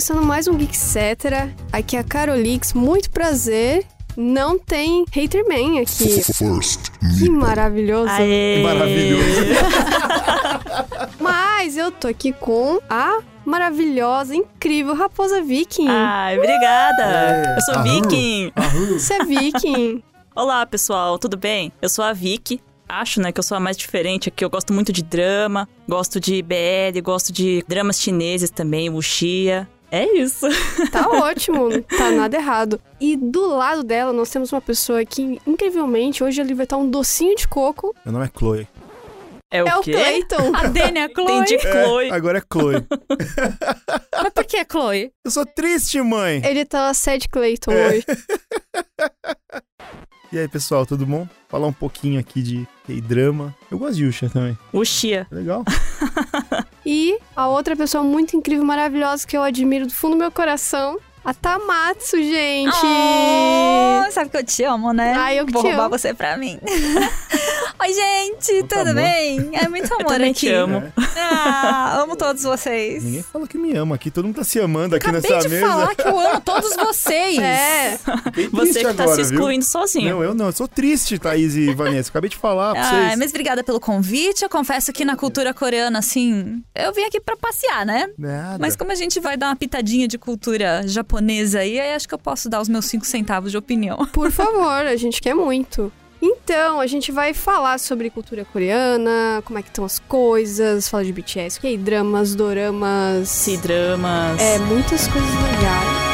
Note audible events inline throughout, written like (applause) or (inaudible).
começando mais um Geek Cetera. Aqui é a Carolix, muito prazer. Não tem Haterman aqui. First, Que maravilhoso. Aê! Maravilhoso. (laughs) Mas eu tô aqui com a maravilhosa, incrível Raposa Viking. Ai, obrigada! É. Eu sou Aham. Viking! Você é Viking. Olá, pessoal, tudo bem? Eu sou a Vicky. Acho, né, que eu sou a mais diferente aqui. Eu gosto muito de drama, gosto de BL, gosto de dramas chineses também, wuxia. É isso. (laughs) Tá ótimo, não tá nada errado. E do lado dela nós temos uma pessoa que, incrivelmente, hoje ele vai estar um docinho de coco. Meu nome é Chloe. É o é o quê? Clayton. A Dani é a (laughs) Chloe. Entendi, Chloe. É, agora é Chloe. (laughs) Mas por que a Chloe? Eu sou triste, mãe. Ele tá sad Clayton É. hoje. E aí, pessoal, tudo bom? Falar um pouquinho aqui de K-drama. Eu gosto de Yusha também. Wuxia. Legal. (laughs) E a outra pessoa muito incrível, maravilhosa, que eu admiro do fundo do meu coração, a Tamatsu, gente. Oh, sabe que eu te amo, né? Ai, eu que Vou te roubar amo. você pra mim. (laughs) Oi, gente, Muito tudo amor. bem? É muito (laughs) amor também aqui. te amo. Ah, amo todos vocês. Ninguém fala que me ama aqui. Todo mundo tá se amando aqui Acabei nessa de mesa. falar que eu amo (laughs) todos vocês. É, Você que tá agora, se viu? excluindo sozinho. Não, eu não. Eu sou triste, Thaís e Vanessa. Acabei de falar pra Ah, vocês. mas obrigada pelo convite. Eu confesso que na cultura coreana, assim, eu vim aqui pra passear, né? Nada. Mas como a gente vai dar uma pitadinha de cultura japonesa aí, aí acho que eu posso dar os meus cinco centavos de opinião. (laughs) por favor, a gente quer muito. Então, a gente vai falar sobre cultura coreana, como é que estão as coisas, falar de BTS, K-dramas, doramas. Se dramas. É, muitas coisas legais.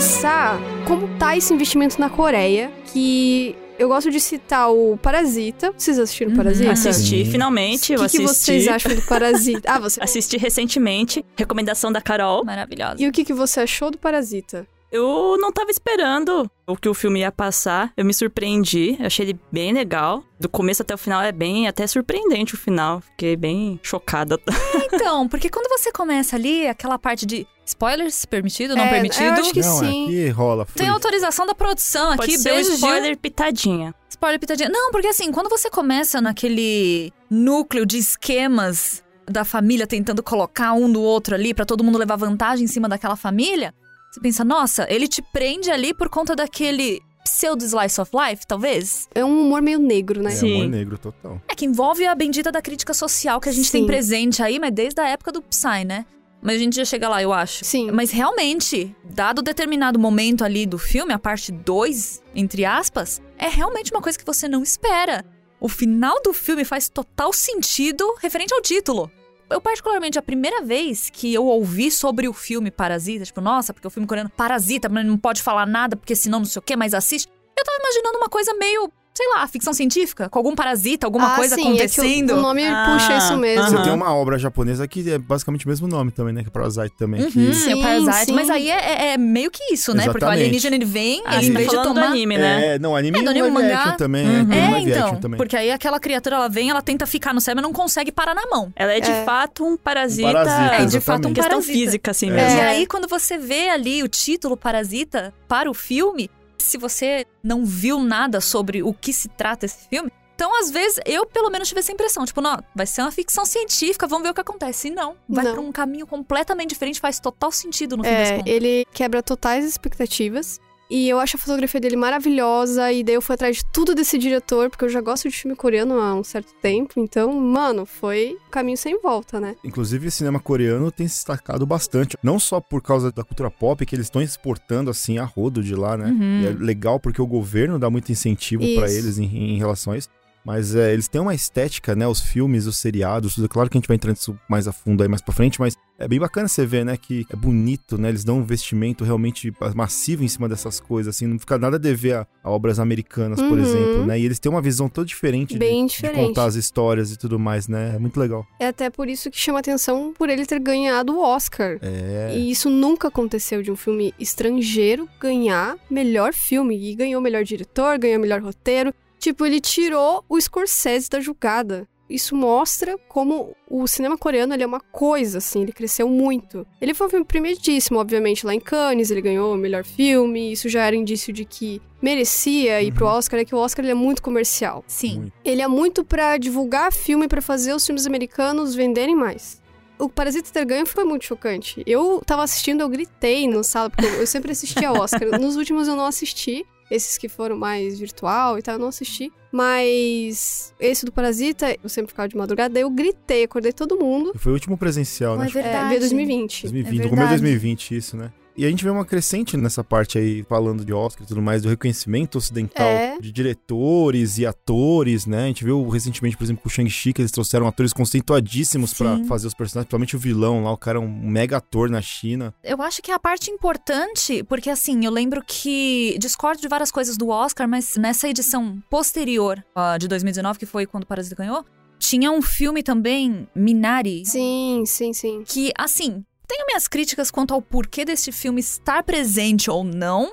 Começar, como tá esse investimento na Coreia? Que eu gosto de citar o Parasita. Vocês assistiram Parasita? Assisti, Sim. finalmente. O que, que vocês acham do Parasita? Ah, você. (laughs) Assisti recentemente. Recomendação da Carol. Maravilhosa. E o que, que você achou do Parasita? Eu não tava esperando o que o filme ia passar. Eu me surpreendi. Eu achei ele bem legal. Do começo até o final é bem até surpreendente o final. Fiquei bem chocada. (laughs) Então, porque quando você começa ali, aquela parte de spoilers permitido, não É, permitido, eu acho que Não, sim. aqui rola. tem Foi. autorização da produção Pode aqui, um beijo, Gil. spoiler pitadinha. Spoiler pitadinha. Não, porque assim, quando você começa naquele núcleo de esquemas da família tentando colocar um do outro ali pra todo mundo levar vantagem em cima daquela família, você pensa, nossa, ele te prende ali por conta daquele pseudo slice of life, talvez? É um humor meio negro, né? É Sim. amor negro total. É que envolve a bendita da crítica social que a gente Sim. tem presente aí, mas desde a época do Psy, né? Mas a gente já chega lá, eu acho. Sim. Mas realmente, dado determinado momento ali do filme, a parte 2, entre aspas, é realmente uma coisa que você não espera. O final do filme faz total sentido referente ao título. Eu, particularmente, a primeira vez que eu ouvi sobre o filme Parasita, tipo, nossa, porque o filme coreano Parasita, mas não pode falar nada, porque senão não sei o quê, mas assiste. Eu tava imaginando uma coisa meio, sei lá, ficção científica, com algum parasita, alguma ah, coisa sim, acontecendo. É que o, o nome Ah, puxa isso mesmo. Você tem uma obra japonesa que é basicamente o mesmo nome também, né? Que é Parasite também. Uhum, que- Sim, é o Parasite, sim. mas aí é, é- é meio que isso, né? Porque o Exatamente. alienígena ele vem, Ah, ele em tá vez de do tomar. anime, né? É, não, anime É, do anime, live mangá. também. Uhum. É, É, então, também. porque aí aquela criatura ela vem, ela tenta ficar no céu, mas não consegue parar na mão. Ela é de É. fato um parasita. Um parasita, É, de fato um exatamente. questão parasita. física, assim É. mesmo. E aí, quando você vê ali o título Parasita para o filme, se você não viu nada sobre o que se trata esse filme, então às vezes eu pelo menos tive essa impressão, tipo, não, vai ser uma ficção científica, vamos ver o que acontece. E não, vai pra um caminho completamente diferente, faz total sentido no fim das É, contas. ele quebra totais expectativas. E eu acho a fotografia dele maravilhosa. E daí eu fui atrás de tudo desse diretor, porque eu já gosto de filme coreano há um certo tempo. Então, mano, foi caminho sem volta, né? Inclusive, o cinema coreano tem se destacado bastante. Não só por causa da cultura pop, que eles estão exportando, assim, a rodo de lá, né? Uhum. E é legal porque o governo dá muito incentivo pra Isso. eles em, em relação a isso. Mas é, eles têm uma estética, né? Os filmes, os seriados, tudo. Claro que a gente vai entrando nisso mais a fundo aí mais pra frente, mas é bem bacana você ver, né? Que é bonito, né? Eles dão um investimento realmente massivo em cima dessas coisas, assim. Não fica nada a dever a, a obras americanas, por Uhum. exemplo, né? E eles têm uma visão toda diferente, de- Bem de, diferente. contar as histórias e tudo mais, né? É muito legal. É até por isso que chama atenção por ele ter ganhado o Oscar. É. E isso nunca aconteceu de um filme estrangeiro ganhar melhor filme. E ganhou melhor diretor, ganhou melhor roteiro. Tipo, ele tirou o Scorsese da jogada. isso mostra como o cinema coreano ele é uma coisa, assim, ele cresceu muito. Ele foi um filme primeiríssimo, obviamente, lá em Cannes, ele ganhou o melhor filme, isso já era indício de que merecia ir pro Oscar, é que o Oscar ele é muito comercial. Sim. Muito. Ele é muito pra divulgar filme, pra fazer os filmes americanos venderem mais. O Parasita ter ganho foi muito chocante. Eu tava assistindo, eu gritei no sala, porque eu, eu sempre assistia Oscar. (laughs) Nos últimos eu não assisti. Esses que foram mais virtual e tal, eu não assisti. Mas esse do Parasita, eu sempre ficava de madrugada, daí eu gritei, acordei todo mundo. Foi o último presencial, né? é É, verdade. veio 2020. 2020, É no começo de verdade. 2020, isso, né? E a gente vê uma crescente nessa parte aí, falando de Oscar e tudo mais, do reconhecimento ocidental É. de diretores e atores, né? A gente viu recentemente, por exemplo, com o Shang-Chi, que eles trouxeram atores conceituadíssimos pra Sim. fazer os personagens, principalmente o vilão lá, o cara é um mega ator na China. Eu acho que é a parte importante, porque assim, eu lembro que discordo de várias coisas do Oscar, mas nessa edição posterior ah, de 2019, que foi quando o Parasita ganhou, tinha um filme também, Minari, Sim, sim, sim. que assim, tenho minhas críticas quanto ao porquê desse filme estar presente ou não,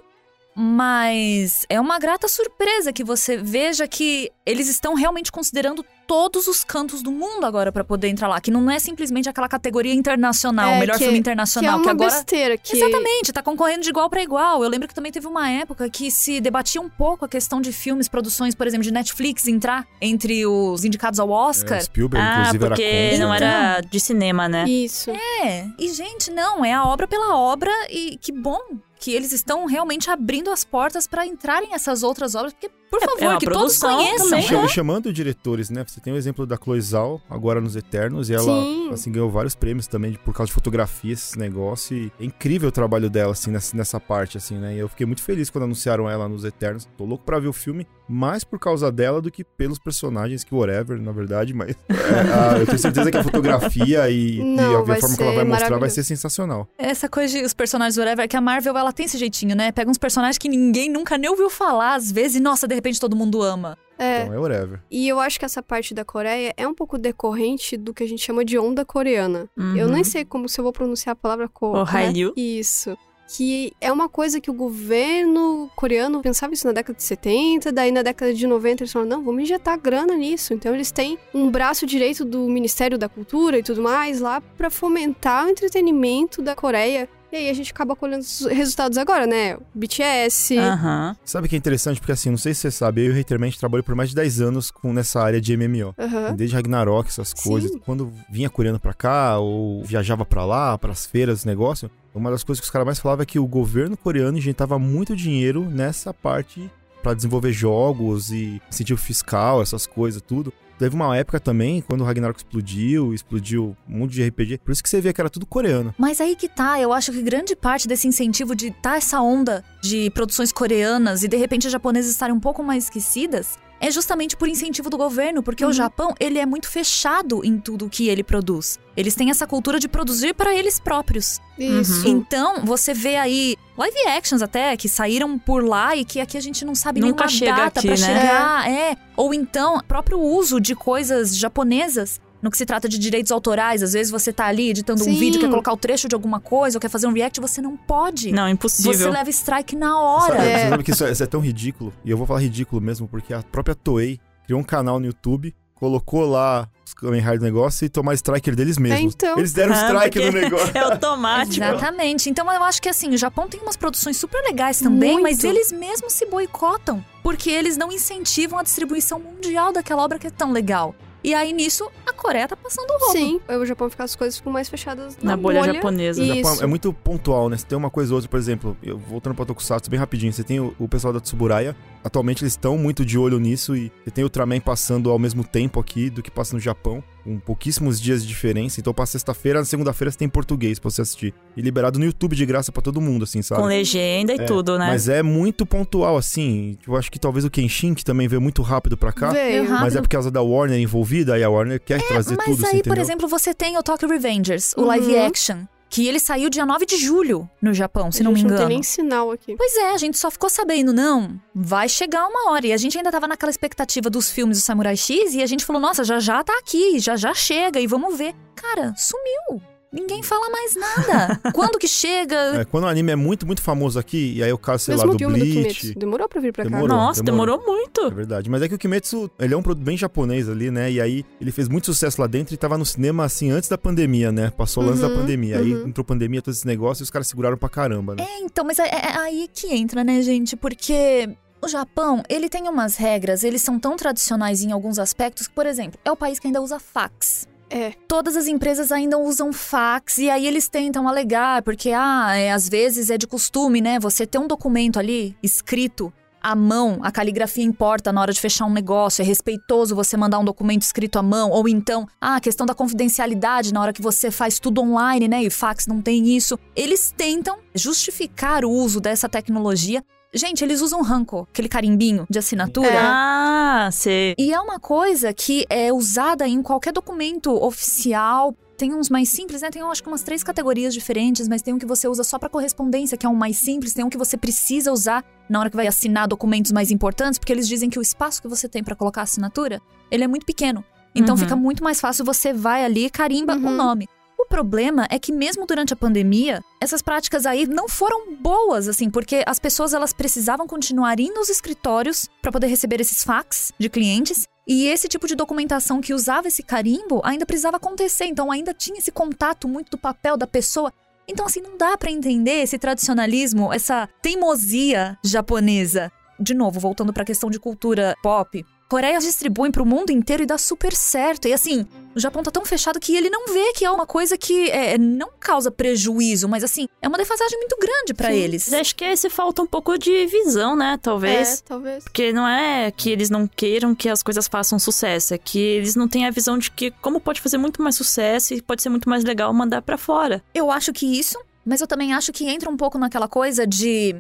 mas é uma grata surpresa que você veja que eles estão realmente considerando todos os cantos do mundo agora pra poder entrar lá, que não é simplesmente aquela categoria internacional, É, melhor que- filme Que é internacional, uma que agora besteira. Que... Exatamente, tá concorrendo de igual pra igual. Eu lembro que também teve uma época que se debatia um pouco a questão de filmes, produções, por exemplo, de Netflix entrar entre os indicados ao Oscar. É, Spielberg, Ah, inclusive, porque era contra. não era de cinema, né? Isso. É, e gente, não, é a obra pela obra e que bom que eles estão realmente abrindo as portas pra entrarem essas outras obras, porque, por É- favor, é que todos produção conheçam. também, né? chamando diretores, né? Você tem o exemplo da Chloe Zhao, agora nos Eternos, e ela Sim. assim, ganhou vários prêmios também por causa de fotografia, esse negócio. E é incrível o trabalho dela, assim, nessa, nessa parte, assim, né? E eu fiquei muito feliz quando anunciaram ela nos Eternos. Tô louco pra ver o filme, mais por causa dela do que pelos personagens, que whatever, na verdade, mas é, (laughs) (laughs) a- eu tenho certeza que a fotografia e, e Não, a, vai forma que ela vai mostrar vai ser sensacional. Essa coisa de os personagens whatever, que a Marvel, ela tem esse jeitinho, né? Pega uns personagens que ninguém nunca nem ouviu falar, às vezes, e nossa, de repente todo mundo ama. É. Então é whatever. E eu acho que essa parte da Coreia é um pouco decorrente do que a gente chama de onda coreana. Eu Uhum. nem sei como se eu vou pronunciar a palavra co O né? Isso. Que é uma coisa que o governo coreano pensava isso na década de 70, daí na década de 90 eles falaram, não, vamos injetar grana nisso. Então eles têm um braço direito do Ministério da Cultura e tudo mais lá pra fomentar o entretenimento da Coreia. E aí a gente acaba colhendo os resultados agora, né? BTS. Aham. Sabe o que é interessante? Porque assim, não sei se você sabe, eu e o Haterman trabalhei por mais de 10 anos com, nessa área de MMO. Aham. Desde Ragnarok, essas Sim. coisas. Quando vinha coreano pra cá, ou viajava pra lá, pras feiras, negócio, uma das coisas que os caras mais falavam é que o governo coreano injetava muito dinheiro nessa parte pra desenvolver jogos e incentivo fiscal, essas coisas, tudo. Teve uma época também, quando o Ragnarok explodiu, explodiu um monte de RPG. Por isso que você via que era tudo coreano. Mas aí que tá, eu acho que grande parte desse incentivo de tá essa onda de produções coreanas e de repente as japonesas estarem um pouco mais esquecidas é justamente por incentivo do governo, porque o Japão, ele é muito fechado em tudo que ele produz. Eles têm essa cultura de produzir para eles próprios. Isso. Então, você vê aí live actions até que saíram por lá e que aqui a gente não sabe Nunca nenhuma chega data pra né? chegar, é. Ou então, próprio uso de coisas japonesas no que se trata de direitos autorais, às vezes você tá ali editando um Sim. vídeo, quer colocar o trecho de alguma coisa, ou quer fazer um react, você não pode. Não, Você impossível. leva strike na hora. Sabe, É. Você sabe que isso é, isso é tão ridículo? E eu vou falar ridículo mesmo, porque a própria Toei criou um canal no YouTube, colocou lá os Kamen Rider do negócio e tomar striker deles mesmos. então. Eles deram Ah, strike no negócio. (laughs) É automático. Exatamente. Então eu acho que assim, o Japão tem umas produções super legais também, Muito. mas eles mesmos se boicotam, porque eles não incentivam a distribuição mundial daquela obra que é tão legal. E aí nisso, a Coreia tá passando o roubo. Sim, o Japão fica as coisas ficam mais fechadas na, Na bolha japonesa. O Japão Isso. é muito pontual, né? Você tem uma coisa ou outra, por exemplo, eu voltando pra Tokusatsu bem rapidinho, você tem o, o pessoal da Tsuburaya, atualmente eles estão muito de olho nisso e você tem o Ultraman passando ao mesmo tempo aqui do que passa no Japão, com pouquíssimos dias de diferença. Então, pra sexta-feira, na segunda-feira você tem em português pra você assistir. E liberado no YouTube de graça pra todo mundo, assim, sabe? Com legenda e É, tudo, né? Mas é muito pontual, assim. Eu acho que talvez o Kenshin, que também veio muito rápido pra cá. Veio. Rápido. Mas é por causa da Warner envolvida, aí a Warner quer trazer Mas tudo, aí, assim, por exemplo, você tem o Tokyo Revengers, o Uhum. live action, que ele saiu dia 9 de julho no Japão, se não me engano. não tem nem sinal aqui. Pois é, a gente só ficou sabendo, não, vai chegar uma hora. E a gente ainda tava naquela expectativa dos filmes do Samurai X e a gente falou, nossa, já já tá aqui, já já chega e vamos ver. Cara, sumiu. Ninguém fala mais nada. (laughs) Quando que chega? É, quando o anime é muito, muito famoso aqui, e aí o caso, sei Mesmo lá, do filme do Bleach. Kimetsu. Demorou pra vir pra cá. Demorou. Nossa, demorou, demorou. muito. É verdade. Mas é que o Kimetsu, ele é um produto bem japonês ali, né? E aí ele fez muito sucesso lá dentro e tava no cinema, assim, antes da pandemia, né? Passou antes da Uhum, pandemia. Aí uhum. entrou pandemia, todo esse negócio, e os caras seguraram pra caramba, né? É, então, mas é, é aí que entra, né, gente? Porque o Japão, ele tem umas regras, eles são tão tradicionais em alguns aspectos que, por exemplo, é o país que ainda usa fax. É. Todas as empresas ainda usam fax e aí eles tentam alegar, porque, ah, é, às vezes é de costume, né? Você ter um documento ali escrito à mão, a caligrafia importa na hora de fechar um negócio, é respeitoso você mandar um documento escrito à mão, ou então, ah, a questão da confidencialidade na hora que você faz tudo online, né? E fax não tem isso. Eles tentam justificar o uso dessa tecnologia. Gente, eles usam Ranco, aquele carimbinho de assinatura. É. Ah, sei. E é uma coisa que é usada em qualquer documento oficial. Tem uns mais simples, né? Tem, eu acho que umas três categorias diferentes, mas tem um que você usa só pra correspondência, que é um mais simples. Tem um que você precisa usar na hora que vai assinar documentos mais importantes, porque eles dizem que o espaço que você tem pra colocar a assinatura, ele é muito pequeno. Então Uhum. fica muito mais fácil você vai ali e carimba o Uhum. nome. O problema é que mesmo durante a pandemia, essas práticas aí não foram boas, assim, porque as pessoas elas precisavam continuar indo aos escritórios para poder receber esses fax de clientes. E esse tipo de documentação que usava esse carimbo ainda precisava acontecer, então ainda tinha esse contato muito do papel da pessoa. Então, assim, não dá pra entender esse tradicionalismo, essa teimosia japonesa. De novo, voltando pra questão de cultura pop. Coreia distribui pro mundo inteiro e dá super certo. E assim, o Japão tá tão fechado que ele não vê que é uma coisa que é, não causa prejuízo, mas assim, é uma defasagem muito grande pra Sim. eles. Mas acho que esse falta um pouco de visão, né? Talvez. É, talvez. Porque não é que eles não queiram que as coisas façam sucesso, é que eles não têm a visão de que como pode fazer muito mais sucesso e pode ser muito mais legal mandar pra fora. Eu acho que isso, mas eu também acho que entra um pouco naquela coisa de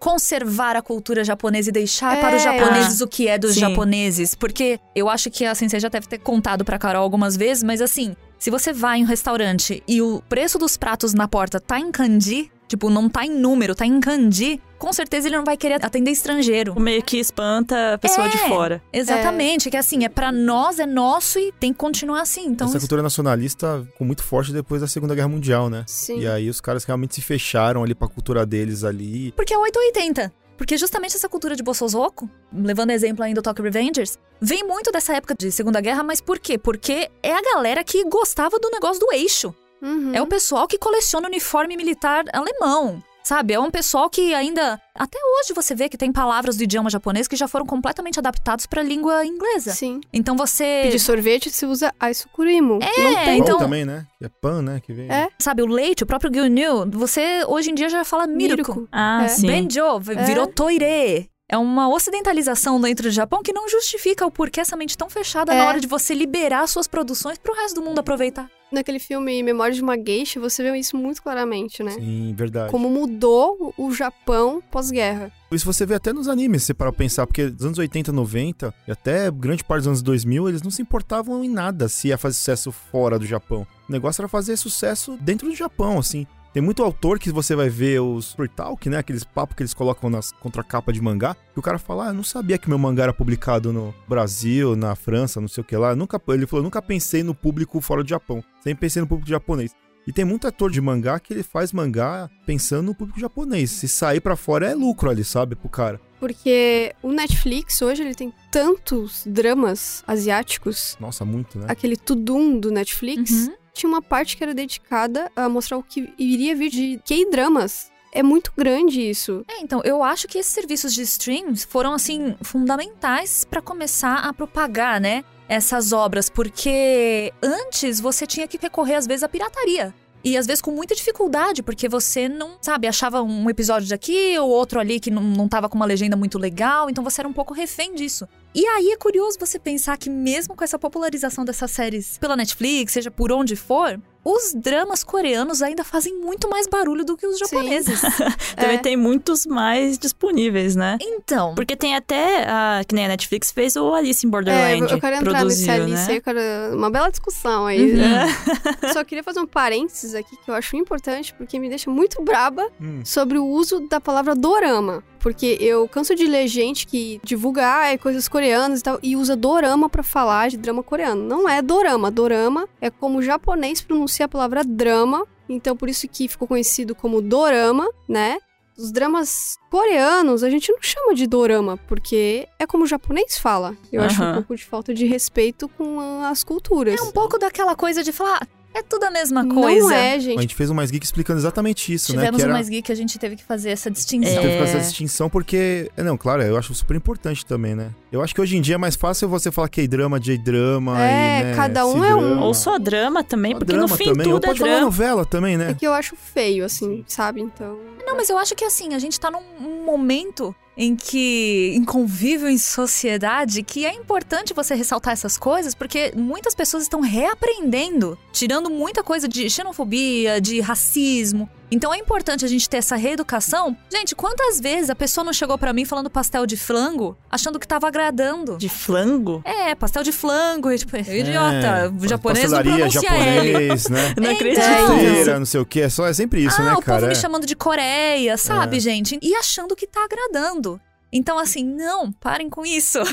conservar a cultura japonesa e deixar É, para os japoneses o que é dos sim. japoneses. Porque eu acho que a Sensei já deve ter contado pra Carol algumas vezes, mas assim, se você vai em um restaurante e o preço dos pratos na porta tá em kanji, tipo, não tá em número, tá em kanji, com certeza ele não vai querer atender estrangeiro. Meio que espanta a pessoa de É. fora. Exatamente, que assim, é pra nós, é nosso e tem que continuar assim. Então, Essa isso- cultura nacionalista ficou muito forte depois da Segunda Guerra Mundial, né? Sim. E aí os caras realmente se fecharam ali pra cultura deles ali. Porque é 880. Porque justamente essa cultura de Bossozoko, levando exemplo ainda do Tokyo Revengers, vem muito dessa época de Segunda Guerra, mas por quê? Porque é a galera que gostava do negócio do eixo. Uhum. É o pessoal que coleciona uniforme militar alemão. Sabe, é um pessoal que ainda. Até hoje você vê que tem palavras do idioma japonês que já foram completamente adaptados pra língua inglesa. Sim. Então você. Pedir sorvete se usa aisurimo. É, Não tem. então- Pão também, né? É pan, né? Que vem. É. Sabe, o leite, o próprio gyunyu, você hoje em dia já fala miruko. Miruko. Ah, É. sim. Benjo, É. virou toire. É uma ocidentalização dentro do Japão que não justifica o porquê essa mente tão fechada É. na hora de você liberar suas produções pro resto do mundo aproveitar. Naquele filme Memórias de uma Geisha, você vê isso muito claramente, né? Sim, verdade. Como mudou o Japão pós-guerra. Isso você vê até nos animes, se você parar pra pensar, porque dos anos 80, 90 e até grande parte dos anos 2000, eles não se importavam em nada se ia fazer sucesso fora do Japão. O negócio era fazer sucesso dentro do Japão, assim. Tem muito autor que você vai ver os free talk, né? Aqueles papos que eles colocam nas contracapa de mangá. Que o cara fala, ah, eu não sabia que meu mangá era publicado no Brasil, na França, não sei o que lá. Nunca, ele falou, nunca pensei no público fora do Japão. Sempre pensei no público japonês. E tem muito ator de mangá que ele faz mangá pensando no público japonês. Se sair pra fora é lucro ali, sabe, pro cara. Porque o Netflix hoje ele tem tantos dramas asiáticos. Nossa, muito, né? Aquele Tudum do Netflix Uhum. Tinha uma parte que era dedicada a mostrar o que iria vir de K-dramas. É muito grande isso. É, então, eu acho que esses serviços de streams foram, assim, fundamentais pra começar a propagar, né? Essas obras, porque antes você tinha que recorrer, às vezes, à pirataria. E às vezes com muita dificuldade, porque você não, sabe, achava um episódio daqui ou outro ali que não, não tava com uma legenda muito legal, então você era um pouco refém disso. E aí é curioso você pensar que mesmo com essa popularização dessas séries pela Netflix, seja por onde for, os dramas coreanos ainda fazem muito mais barulho do que os japoneses. (laughs) Também É. tem muitos mais disponíveis, né? Então, Porque tem até, a, que nem a Netflix fez o Alice in É, Borderland. eu quero entrar produziu, nesse Alice né? eu quero uma bela discussão aí. Uhum. (laughs) Só queria fazer um parênteses aqui que eu acho importante, porque me deixa muito braba Hum. sobre o uso da palavra dorama. Porque eu canso de ler gente que divulga ah, é coisas coreanas e tal, e usa dorama pra falar de drama coreano. Não é dorama. Dorama é como o japonês pronuncia a palavra drama, então por isso que ficou conhecido como dorama, né? Os dramas coreanos a gente não chama de dorama, porque é como o japonês fala. Eu acho um pouco de falta de respeito com as culturas. É um pouco daquela coisa de falar, "Ah, é tudo a mesma coisa. Não é, A gente. gente fez um Mais Geek explicando exatamente isso, né? Tivemos Que um era... mais geek, a gente teve que fazer essa distinção. Teve que fazer É. essa distinção porque, é, não, claro, eu acho super importante também, né? Eu acho que hoje em dia é mais fácil você falar K-drama, J-drama É, e, né, cada um é um. Ou só drama também, Só porque drama no fim também. Ou tudo é pode falar drama. novela também, É né? que eu acho feio, assim, sabe? Então. Não, mas eu acho que assim, a gente tá num um momento em que, em convívio em sociedade, que é importante você ressaltar essas coisas, porque muitas pessoas estão reaprendendo, tirando muita coisa de xenofobia, de racismo. Então é importante a gente ter essa reeducação. Gente, quantas vezes a pessoa não chegou pra mim falando pastel de flango, achando que tava agradando? De flango? É, pastel de flango, tipo, idiota, o japonês não pastelaria, pronuncia L. japonês, né? Eu (laughs) não É, acredito. então. Friteira, não sei o que, é só é sempre isso, ah, né, o cara? povo me É. chamando de Coreia, sabe, É. gente? E achando que tá agradando. Então, assim, não, parem com isso. (laughs)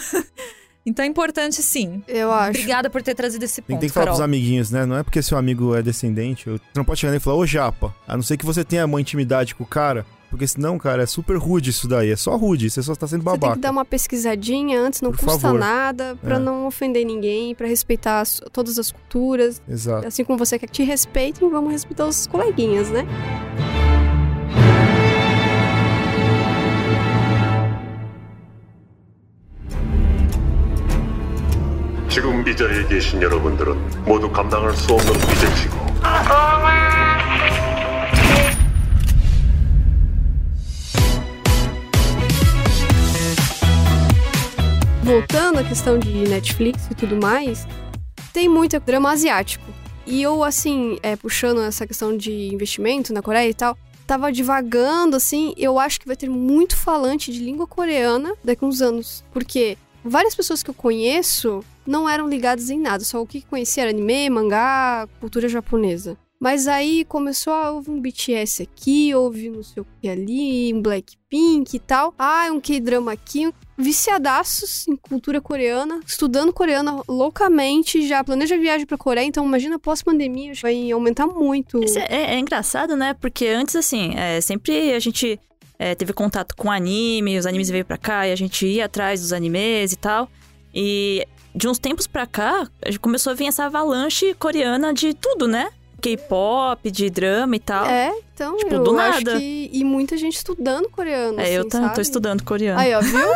então é importante, sim. Eu acho. Obrigada por ter trazido esse ponto, tem que falar Carol. pros amiguinhos, né? Não é porque seu amigo é descendente, você não pode chegar nele e falar, ô japa, a não ser que você tenha uma intimidade com o cara, porque senão, cara, é super rude isso daí, é só rude, você só tá sendo Você tem babaca. que dar uma pesquisadinha antes, não Por custa favor. nada, pra É. não ofender ninguém, pra respeitar as- todas as culturas. Exato. Assim como você quer que te respeitem, vamos respeitar os coleguinhas, né? 지금 이 자리에 계신 여러분들은 모두 감당할 수 없는 비재치고 Voltando à questão de Netflix e tudo mais, tem muito drama asiático. E eu, assim, é, puxando essa questão de investimento na Coreia e tal, tava divagando, assim, eu acho que vai ter muito falante de língua coreana daqui a uns anos. Porque várias pessoas que eu conheço não eram ligadas em nada, só o que conhecia era anime, mangá, cultura japonesa. Mas aí começou a houve um BTS aqui, houve não sei o que ali, um Blackpink e tal. Ah, um K-drama aqui. Viciadaços em cultura coreana, estudando coreana loucamente, já planeja viagem pra Coreia, então imagina pós-pandemia, vai aumentar muito. Isso é, é engraçado, né? Porque antes, assim, é, sempre a gente é, teve contato com anime, os animes veio pra cá e a gente ia atrás dos animes e tal. E de uns tempos pra cá, começou a vir essa avalanche coreana de tudo, né? K-pop, de drama e tal. É, então Tipo, eu do acho nada. que. E muita gente estudando coreano. É, eu assim, tô, sabe? tô estudando coreano. Aí, ó, viu?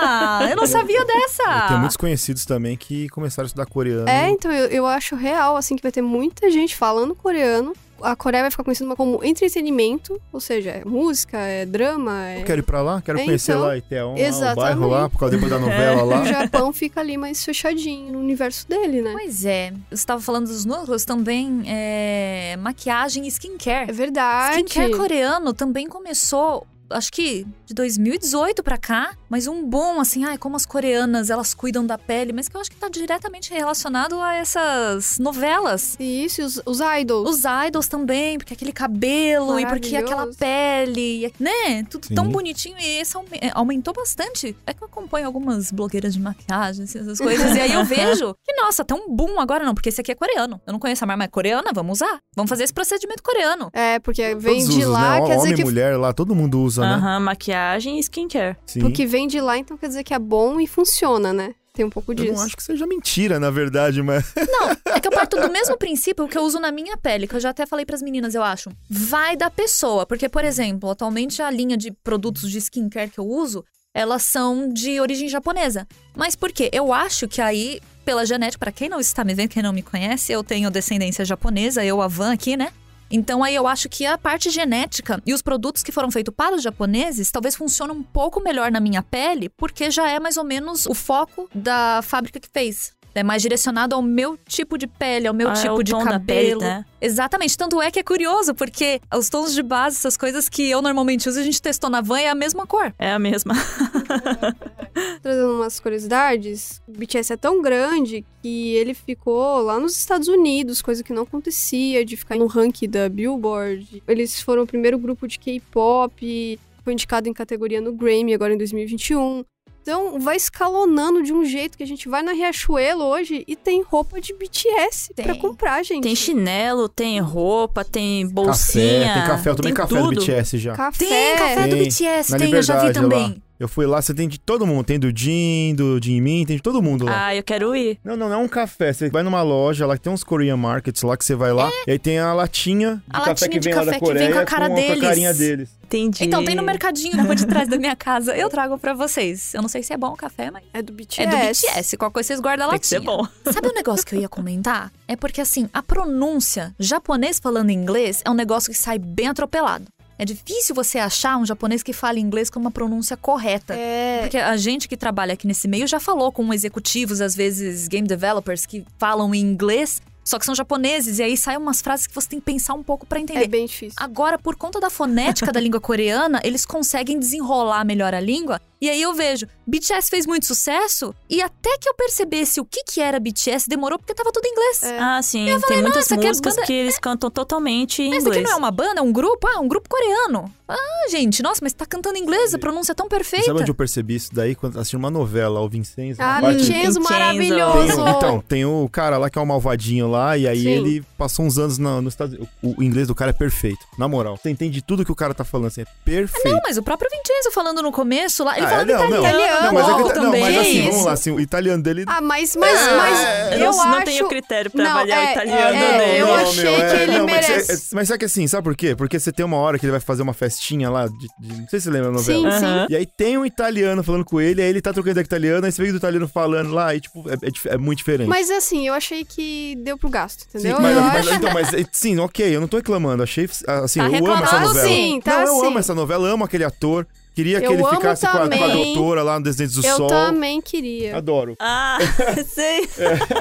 Ah, eu não sabia dessa. Tem muitos conhecidos também que começaram a estudar coreano. É, então eu, eu acho real, assim, que vai ter muita gente falando coreano. A Coreia vai ficar conhecida como entretenimento, ou seja, é música, é drama, é. Eu quero ir pra lá, quero É, conhecer então, lá Itaewon, lá, o exatamente. bairro lá, por causa depois da (laughs) novela E o lá. Japão fica ali mais fechadinho no universo dele, né? Pois é, você estava falando dos núcleos também, é, maquiagem e skincare. É verdade. Skincare coreano também começou, acho que de 2018 pra cá, mas um bom, assim, ai, como as coreanas, elas cuidam da pele, mas que eu acho que tá diretamente relacionado a essas novelas. Isso, e os, os idols. Os idols também, porque aquele cabelo e porque aquela pele, né? Tudo Sim. tão bonitinho e isso é, aumentou bastante. É que eu acompanho algumas blogueiras de maquiagem, assim, essas coisas, e aí eu (laughs) vejo que, nossa, tá um boom agora não, porque esse aqui é coreano. Eu não conheço a marca, mas é coreana, vamos usar. Vamos fazer esse procedimento coreano. É, porque vem Todos de usam, lá, né? quer dizer Homem, que. mulher lá, todo mundo usa, né? Aham, maquiagem e skincare. Sim. Porque vem de lá, então quer dizer que é bom e funciona, né? Tem um pouco Eu disso. não acho que seja mentira, na verdade, mas. (laughs) É que eu parto do mesmo princípio que eu uso na minha pele, que eu já até falei pras meninas, eu acho. Vai da pessoa, porque, por exemplo, atualmente a linha de produtos de skincare que eu uso, elas são de origem japonesa. Mas por quê? Eu acho que aí, pela genética, pra quem não está me vendo, quem não me conhece, eu tenho descendência japonesa, eu, a Van aqui, né? Então aí eu acho que a parte genética e os produtos que foram feitos para os japoneses talvez funcionem um pouco melhor na minha pele, porque já é mais ou menos o foco da fábrica que fez. É mais direcionado ao meu tipo de pele, ao meu Ah, é tipo o de tom da cabelo. pele, né? Exatamente. Tanto é que é curioso, porque os tons de base, essas coisas que eu normalmente uso, a gente testou na van é a mesma cor. É a mesma. (laughs) Trazendo umas curiosidades, o BTS é tão grande que ele ficou lá nos Estados Unidos, coisa que não acontecia, de ficar no ranking da Billboard. Eles foram o primeiro grupo de K-pop, foi indicado em categoria no Grammy agora em 2021. Então, vai escalonando de um jeito que a gente vai na Riachuelo hoje e tem roupa de BTS Tem. pra comprar, gente. Tem chinelo, tem roupa, tem bolsinha. Café, tem café. Eu tomei tem café tudo. do BTS já. Café. Tem café do Tem. BTS, Na tem, eu já vi também. lá. Eu fui lá, você tem de todo mundo. Tem do Jin, do Jinmin, tem de todo mundo lá. Ah, eu quero ir. Não, não, não é um café. Você vai numa loja lá que tem uns Korean Markets lá que você vai lá. E aí tem a latinha de A café latinha que de vem lá café da que vem Coreia com a cara com, deles. a carinha deles. Entendi. Então tem no mercadinho na rua de trás da minha casa. Eu trago pra vocês. Eu não sei se é bom o café, mas É do BTS. é do BTS. Qualquer coisa vocês guardam a Tem que ser latinha. bom. Sabe um negócio que eu ia comentar? É porque, assim, a pronúncia japonês falando inglês é um negócio que sai bem atropelado. É difícil você achar um japonês que fale inglês com uma pronúncia correta. É. Porque a gente que trabalha aqui nesse meio já falou com executivos, às vezes game developers, que falam em inglês, só que são japoneses, e aí saem umas frases que você tem que pensar um pouco pra entender. É bem difícil. Agora, por conta da fonética da (laughs) língua coreana, eles conseguem desenrolar melhor a língua. E aí eu vejo, BTS fez muito sucesso, e até que eu percebesse o que, que era BTS, demorou porque tava tudo em inglês. É. Ah, sim. Eu falei, tem muitas nossa, que é músicas banda- que eles cantam totalmente em Mas isso aqui inglês. não é uma banda, é um grupo? Ah, um grupo coreano. Ah, gente, nossa, mas tá cantando em inglês, a pronúncia é tão perfeita. Sabe onde eu percebi isso daí? Quando assisti uma novela, o Vincenzo. Ah, parte- Vincenzo maravilhoso. Tem, então, tem o cara lá que é um malvadinho lá, e aí Sim. ele passou uns anos na- nos Estados Unidos. O, o inglês do cara é perfeito, na moral. Você entende tudo que o cara tá falando, assim, é perfeito. Não, mas o próprio Vincenzo falando no começo lá, ele Ah, falando é, não, não. italiano, Não, mas, é que, logo não, mas assim, Isso. vamos lá, assim, o italiano dele. Ah, mas, mas, É, mas Eu eu não, não acho... tenho critério pra Não, avaliar é, o italiano, é, né? eu não, achei meu, que é, ele não, mas, merece. é- é- mas sabe que assim, sabe por quê? Porque você tem uma hora que ele vai fazer uma festinha lá, de, de- não sei se você lembra da Sim, novela. sim. Aham. E aí tem um italiano falando com ele, aí ele tá trocando ideia com o italiano, aí você vê do italiano falando lá, e tipo, é, é é muito diferente. Mas assim, eu achei que deu pro gasto, Sim, entendeu? mas, eu mas- acho... então, mas, é, sim, ok, eu não tô reclamando. Achei, assim, Tá eu amo essa novela. sim, tá não, eu sim. amo essa novela, amo aquele ator. Queria que Eu ele ficasse com a, com a doutora lá no Descendentes do Eu Sol. também queria. Adoro. Ah, (laughs) sei.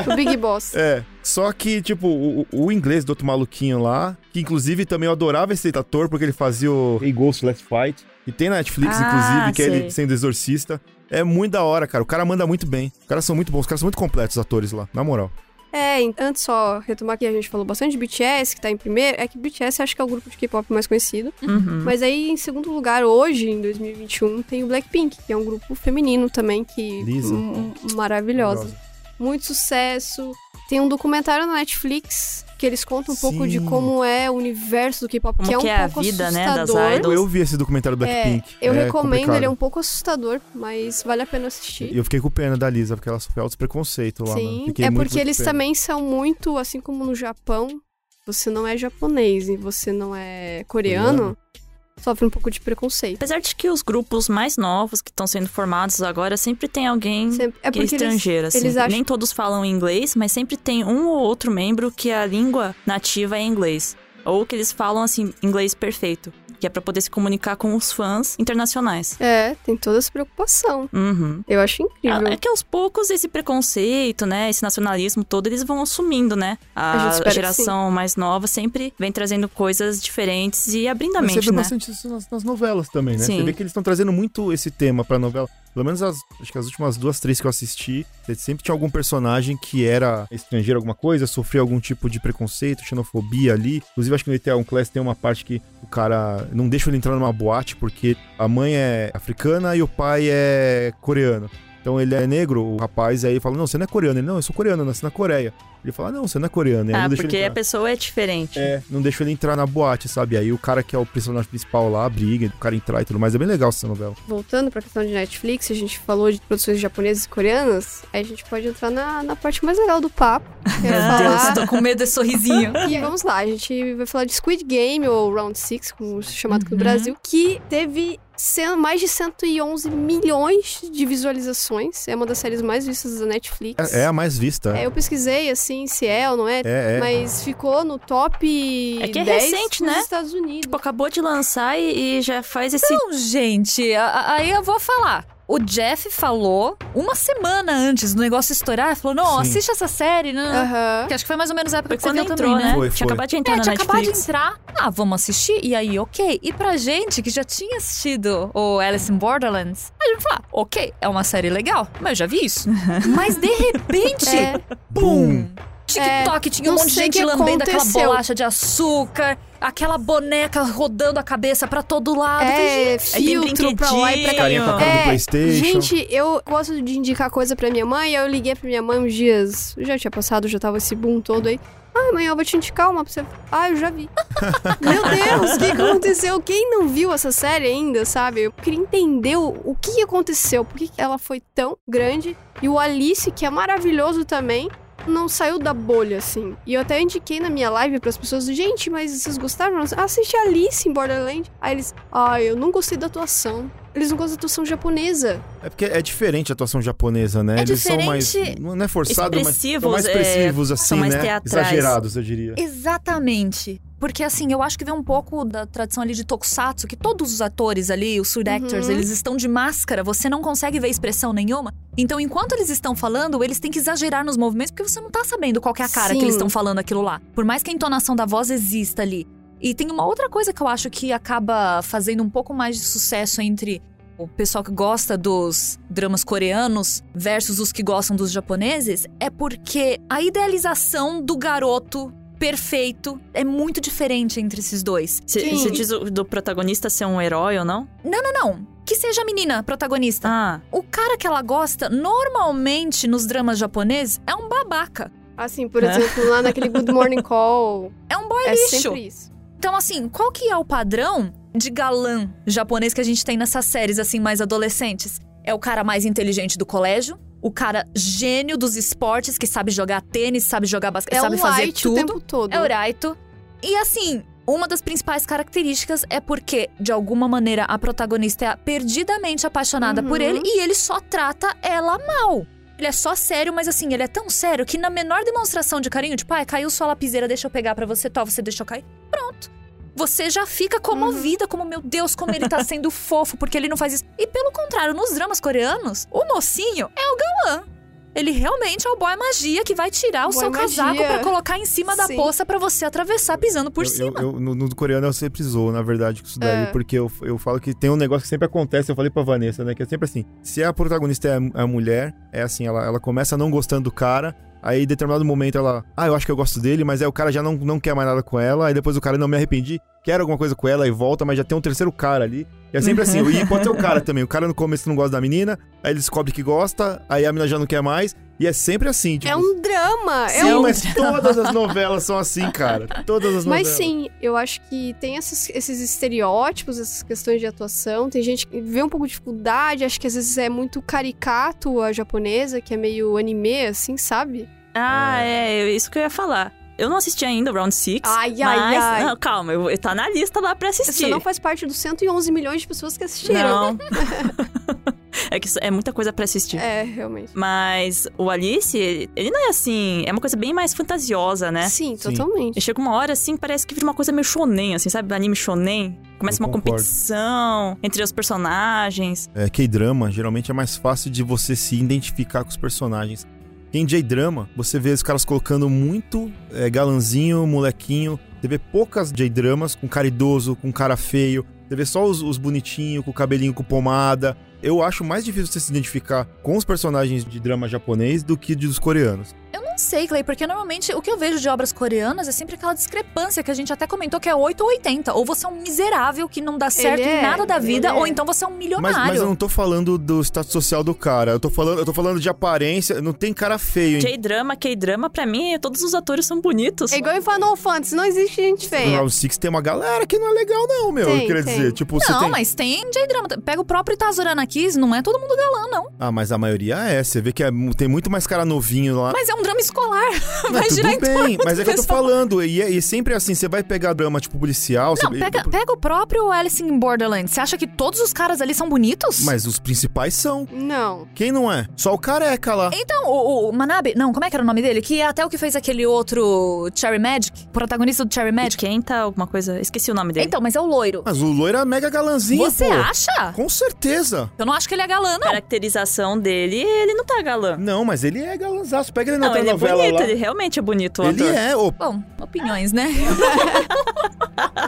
O Big Boss. (laughs) É, só que, tipo, o, o inglês do outro maluquinho lá, que inclusive também eu adorava esse ator, porque ele fazia o Hey Ghost Let's Fight, e tem na Netflix, Ah, inclusive, que é ele sendo exorcista. É muito da hora, cara. O cara manda muito bem. Os caras são muito bons, os caras são muito completos, os atores lá, na moral. É, antes só retomar que a gente falou bastante de BTS, que tá em primeiro. É que BTS acho que é o grupo de K-pop mais conhecido. Uhum. Mas aí, em segundo lugar, hoje, em 2021, tem o Blackpink, que é um grupo feminino também, que. Lisa. m- m- maravilhosa. Muito sucesso. Tem um documentário na Netflix que eles contam um pouco de Sim. como é o universo do K-pop, que é um que é a pouco vida, né, das assustador. idols. Eu, vi esse documentário do É, Blackpink. eu É recomendo, complicado. ele é um pouco assustador, mas vale a pena assistir. E eu fiquei com pena da Lisa, porque ela sofreu altos preconceito lá. Sim, é muito, porque muito eles também são muito, assim como no Japão, você não é japonês e você não é coreano, Coreano. Sofre um pouco de preconceito. Apesar de que os grupos mais novos que estão sendo formados agora sempre tem alguém Sempre- é que é porque eles, estrangeiro, assim. eles acham- Nem todos falam inglês, mas sempre tem um ou outro membro que a língua nativa é inglês. Ou que eles falam, assim, inglês perfeito. Que é pra poder se comunicar com os fãs internacionais. É, tem toda essa preocupação. Uhum. Eu acho incrível. É que aos poucos esse preconceito, né, esse nacionalismo todo, eles vão assumindo, né? A A, geração mais nova sempre vem trazendo coisas diferentes e abrindo a Mas você mente, vê né? bastante isso nas, nas novelas também, né? Sim. Você vê que eles estão trazendo muito esse tema pra novela. Pelo menos as, acho que as últimas duas, três que eu assisti, sempre tinha algum personagem que era estrangeiro, alguma coisa, sofria algum tipo de preconceito, xenofobia ali. Inclusive, acho que no Itaewon Class tem uma parte que o cara não deixa ele entrar numa boate porque a mãe é africana e o pai é coreano. Então ele é negro, o rapaz, aí fala: Não, você não é coreano. Ele, não, eu sou coreano, eu nasci na Coreia. Ele fala: Não, você não é coreano. Ah, não deixa porque ele a pessoa é diferente. É, não deixa ele entrar na boate, sabe? Aí o cara que é o personagem principal lá briga, o cara entrar e tudo mais. É bem legal essa novela. Voltando pra questão de Netflix, a gente falou de produções japonesas e coreanas, aí a gente pode entrar na, na parte mais legal do papo. É (laughs) Meu falar... Deus, tô com medo desse sorrisinho. (laughs) E vamos lá, a gente vai falar de Squid Game, ou Round 6, como chamado aqui no Uhum. Brasil, que teve mais de 111 milhões de visualizações. É uma das séries mais vistas da Netflix. É, é a mais vista. É, eu pesquisei, assim, se é ou não é, É, é. mas ficou no top É que é 10 recente, nos né? Estados Unidos. Tipo, acabou de lançar e, e já faz esse. Não, gente, aí eu vou falar. O Jeff falou uma semana antes do negócio estourar, falou: não, Sim. assiste essa série, né? Aham. Que acho que foi mais ou menos a época Foi que você entrou, também, né? né? Foi, Tinha foi. acabado de entrar É, na tinha acabado de Netflix. entrar. Ah, vamos assistir? E aí, ok. E pra gente que já tinha assistido o Alice in Borderlands, a gente fala, ok, é uma série legal, mas eu já vi isso. (laughs) mas de repente, É. bum! TikTok tinha um monte de gente lambendo aquela aconteceu. bolacha de açúcar, aquela boneca rodando a cabeça pra todo lado. É, tem filtro pra lá e pra cá. É, Playstation. Gente, eu gosto de indicar coisa pra minha mãe, eu liguei pra minha mãe uns dias, já tinha passado, já tava esse boom todo aí. Ai, mãe, eu vou te indicar uma pra você. Ah, eu já vi. (laughs) Meu Deus, o que aconteceu? Quem não viu essa série ainda, sabe? Eu queria entender o, que aconteceu, por que ela foi tão grande. E o Alice, que é maravilhoso também, não saiu da bolha, assim. E eu até indiquei na minha live pras pessoas, gente, mas vocês gostaram? Assiste Alice em Borderland. Aí eles, ah, eu não gostei da atuação. Eles não gostam da atuação japonesa. É porque é diferente a atuação japonesa, né? É Eles são mais. Não é forçado, mas. Expressivos, São mais é, expressivos, assim, são mais né? teatrais. Exagerados, eu diria. Exatamente. Porque assim, eu acho que vem um pouco da tradição ali de tokusatsu, que todos os atores ali, os surd actors, Uhum. eles estão de máscara, você não consegue ver expressão nenhuma. Então, enquanto eles estão falando, eles têm que exagerar nos movimentos, porque você não tá sabendo qual que é a cara Sim. que eles estão falando aquilo lá. Por mais que a entonação da voz exista ali. E tem uma outra coisa que eu acho que acaba fazendo um pouco mais de sucesso entre o pessoal que gosta dos dramas coreanos versus os que gostam dos japoneses, é porque a idealização do garoto perfeito é muito diferente entre esses dois. Você diz do protagonista ser um herói ou não? Não, não, não. Que seja a menina protagonista. Ah, O cara que ela gosta, normalmente nos dramas japoneses, é um babaca. Assim, por exemplo, lá naquele Good Morning Call, É um boy é lixo. sempre isso. Então, assim, qual que é o padrão de galã japonês que a gente tem nessas séries, assim, mais adolescentes? É o cara mais inteligente do colégio, o cara gênio dos esportes, que sabe jogar tênis, sabe jogar basquete, É sabe um fazer light o tudo. tempo todo. É o Raito. E assim, uma das principais características é porque, de alguma maneira, a protagonista é perdidamente apaixonada por Uhum. ele e ele só trata ela mal. Ele é só sério, mas assim, ele é tão sério que na menor demonstração de carinho, tipo, ai, caiu sua lapiseira, deixa eu pegar pra você, tó, você deixou cair. Pronto. Você já fica comovida, como, meu Deus, como ele tá sendo (laughs) fofo, porque ele não faz isso. E pelo contrário, nos dramas coreanos, o mocinho é o galã. Ele realmente é o boy magia que vai tirar o Boy seu casaco magia. pra colocar em cima da Sim. poça pra você atravessar pisando por Eu- cima. Eu, eu- no, no coreano eu sempre zoo, na verdade, com isso daí, É. porque eu, eu falo que tem um negócio que sempre acontece, eu falei pra Vanessa, né? Que é sempre assim: se a protagonista é a, a mulher, é assim, ela, ela começa não gostando do cara. Aí, em determinado momento, ela. Ah, eu acho que eu gosto dele, mas aí o cara já não, não quer mais nada com ela. Aí depois o cara não me arrependi, quer alguma coisa com ela e volta, mas já tem um terceiro cara ali. E é sempre assim. E pode ser o cara também. O cara no começo não gosta da menina, aí ele descobre que gosta, aí a menina já não quer mais. E é sempre assim, tipo. É um drama. É Sim, um mas todas as novelas são assim, cara. Todas as Mas novelas. sim, eu acho que tem esses, esses estereótipos, essas questões de atuação. Tem gente que vê um pouco de dificuldade, acho que às vezes é muito caricato a japonesa, que é meio anime, assim, sabe? ah é, isso que eu ia falar. Eu não assisti ainda o Round 6. Ai, mas, ai, ai. Não, calma, eu, tá na lista lá pra assistir. Você não faz parte dos 111 milhões de pessoas que assistiram. Não. (laughs) (laughs) é que é muita coisa pra assistir. É, realmente. Mas o Alice, ele ele não é assim. É uma coisa bem mais fantasiosa, né? Sim, Sim. totalmente. E chega uma hora, assim, parece que vira uma coisa meio shonen, assim, sabe? Anime shonen. Começa Eu uma concordo. competição entre os personagens. é, K-drama, geralmente é mais fácil de você se identificar com os personagens. Em J-drama, você vê os caras colocando muito é, galanzinho, molequinho. Você vê poucas J-dramas com cara idoso, com cara feio. Você vê só os, os bonitinhos, com o cabelinho com pomada. Eu acho mais difícil você se identificar com os personagens de drama japonês do que dos coreanos. Eu não sei, Clay, porque normalmente o que eu vejo de obras coreanas é sempre aquela discrepância que a gente até comentou que é 8 ou 80. Ou você é um miserável que não dá certo Ele em é, nada da vida, é. ou então você é um Mas, milionário. mas eu não tô falando do status social do cara. Eu tô falando, eu tô falando de aparência. Não tem cara feio, hein? J-drama, K-drama, pra mim, todos os atores são bonitos. É igual em Final Fantasy, não existe gente No feia. Round 6 tem uma galera que não é legal, não, meu. Tem, eu queria tem. dizer. Tipo, você Não, tem. mas tem J-drama. Pega o próprio Itazurana Kiss, não é todo mundo galã, não. Ah, mas a maioria é. Você vê que é- tem muito mais cara novinho lá. Mas é um drama escolar. Mas Vai tudo girar bem, mas é que eu tô falando. E, é- e sempre assim, você vai pegar drama tipo policial. Não, você- pega, pega o próprio Alice in Borderlands. Você acha que todos os caras ali são bonitos? Mas os principais são. Não. Quem não é? Só o careca lá. Então, o, o Manabe, não, como é que era o nome dele? Que é até o que fez aquele outro Cherry Magic, o protagonista do Cherry Magic. Quenta, alguma coisa. Esqueci o nome dele. Então, mas é o loiro. Mas o loiro é mega galanzinho, Você pô. acha? Com certeza. Eu não acho que ele é galã, A não. caracterização dele, ele não tá galã. Não, mas ele é galanzaço. Pega ele na Não, ele é novela bonito, lá. ele realmente é bonito, o Ele ator. é, ô. Bom, opiniões, né? (laughs)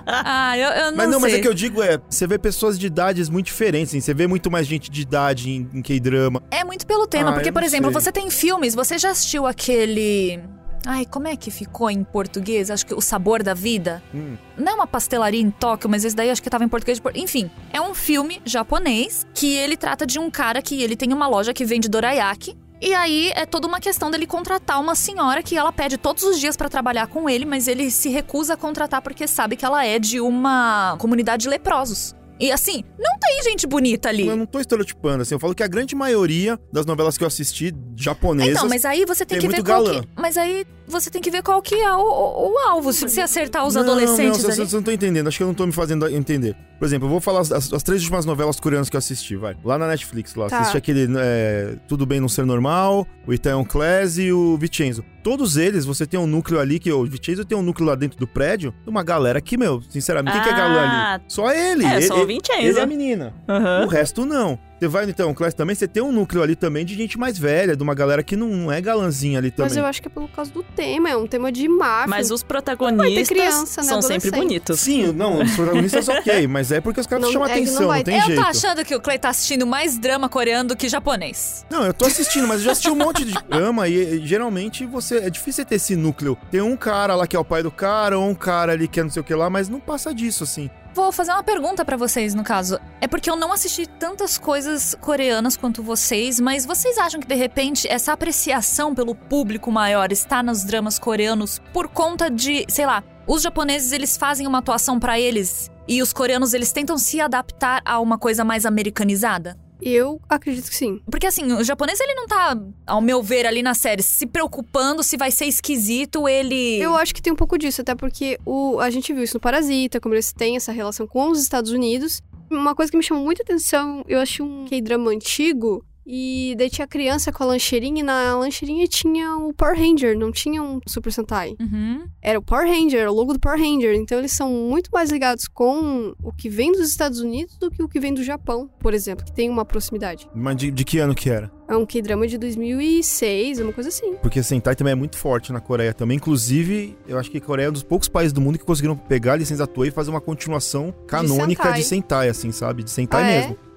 ah, eu, eu não Mas não, sei. mas é que eu digo é, você vê pessoas de idades muito diferentes, assim, você vê muito mais gente de idade em, em K-drama. É muito pelo tema, Ah, porque, eu por não exemplo, sei. você tem filmes, você já assistiu aquele Ai, como é que ficou em português? Acho que o sabor da vida. Hum. Não é uma pastelaria em Tóquio, mas esse daí acho que tava em português. de Enfim, é um filme japonês que ele trata de um cara que ele tem uma loja que vende dorayaki. E aí é toda uma questão dele contratar uma senhora que ela pede todos os dias pra trabalhar com ele, mas ele se recusa a contratar porque sabe que ela é de uma comunidade de leprosos. E assim, não tem gente bonita ali. Eu não tô estereotipando, assim, eu falo que a grande maioria das novelas que eu assisti, japonesas, Então, mas aí você tem, tem que ver galã. que, Mas aí você tem que ver qual que é o, o- o alvo. Se você acertar os não, adolescentes não, ali. Você não tá entendendo, acho que eu não tô me fazendo entender. Por exemplo, eu vou falar as, as- três últimas novelas coreanas que eu assisti, vai. Lá na Netflix, lá. Tá. Assisti aquele é, Tudo Bem Não Ser Normal, o Itaeon Class e o Vincenzo. Todos eles, você tem um núcleo ali, que o Vincenzo tem um núcleo lá dentro do prédio, uma galera que, meu, sinceramente, quem que é galã Ah, ali? Só ele. é, ele, só o Vincenzo. Ele é a menina. Aham. O resto não. Você vai no Itaeon Class também, você tem um núcleo ali também de gente mais velha, de uma galera que não é galãzinha ali também. Mas eu acho que é pelo causa do tema, é um tema de máfia. Mas os protagonistas criança, né, são sempre bonitos. Sim, não, os protagonistas (laughs) ok, mas é porque os caras Não, chamam é não atenção, não, vai- tem Eu jeito. tô achando que o Clay tá assistindo mais drama coreano do que japonês. Não, eu tô assistindo, mas eu já assisti um monte de drama e, e, geralmente você. É difícil ter esse núcleo. Tem um cara lá que é o pai do cara, ou um cara ali que é não sei o que lá, mas não passa disso, assim. Vou fazer uma pergunta pra vocês, no caso. É porque eu não assisti tantas coisas coreanas quanto vocês, mas vocês acham que de repente essa apreciação pelo público maior está nos dramas coreanos por conta de, sei lá, os japoneses eles fazem uma atuação pra eles e os coreanos eles tentam se adaptar a uma coisa mais americanizada? Eu acredito que sim. Porque assim, o japonês ele não tá, ao meu ver, ali na série, se preocupando se vai ser esquisito, ele. Eu acho que tem um pouco disso, até porque o, a gente viu isso no Parasita, como eles têm essa relação com os Estados Unidos. Uma coisa que me chamou muita atenção, eu achei um K-drama antigo, e daí tinha a criança com a lancheirinha, e na lancheirinha tinha o Power Ranger, não tinha um Super Sentai. Uhum. Era o Power Ranger, era o logo do Power Ranger. Então eles são muito mais ligados com o que vem dos Estados Unidos do que o que vem do Japão, por exemplo, que tem uma proximidade. Mas de, de que ano que era? É um K-drama de 2006, uma coisa assim. Porque Sentai também é muito forte na Coreia também. Inclusive, eu acho que a Coreia é um dos poucos países do mundo que conseguiram pegar a licença Toei e fazer uma continuação canônica Sentai. de Sentai, assim, sabe? De Sentai Ah, é? mesmo. É,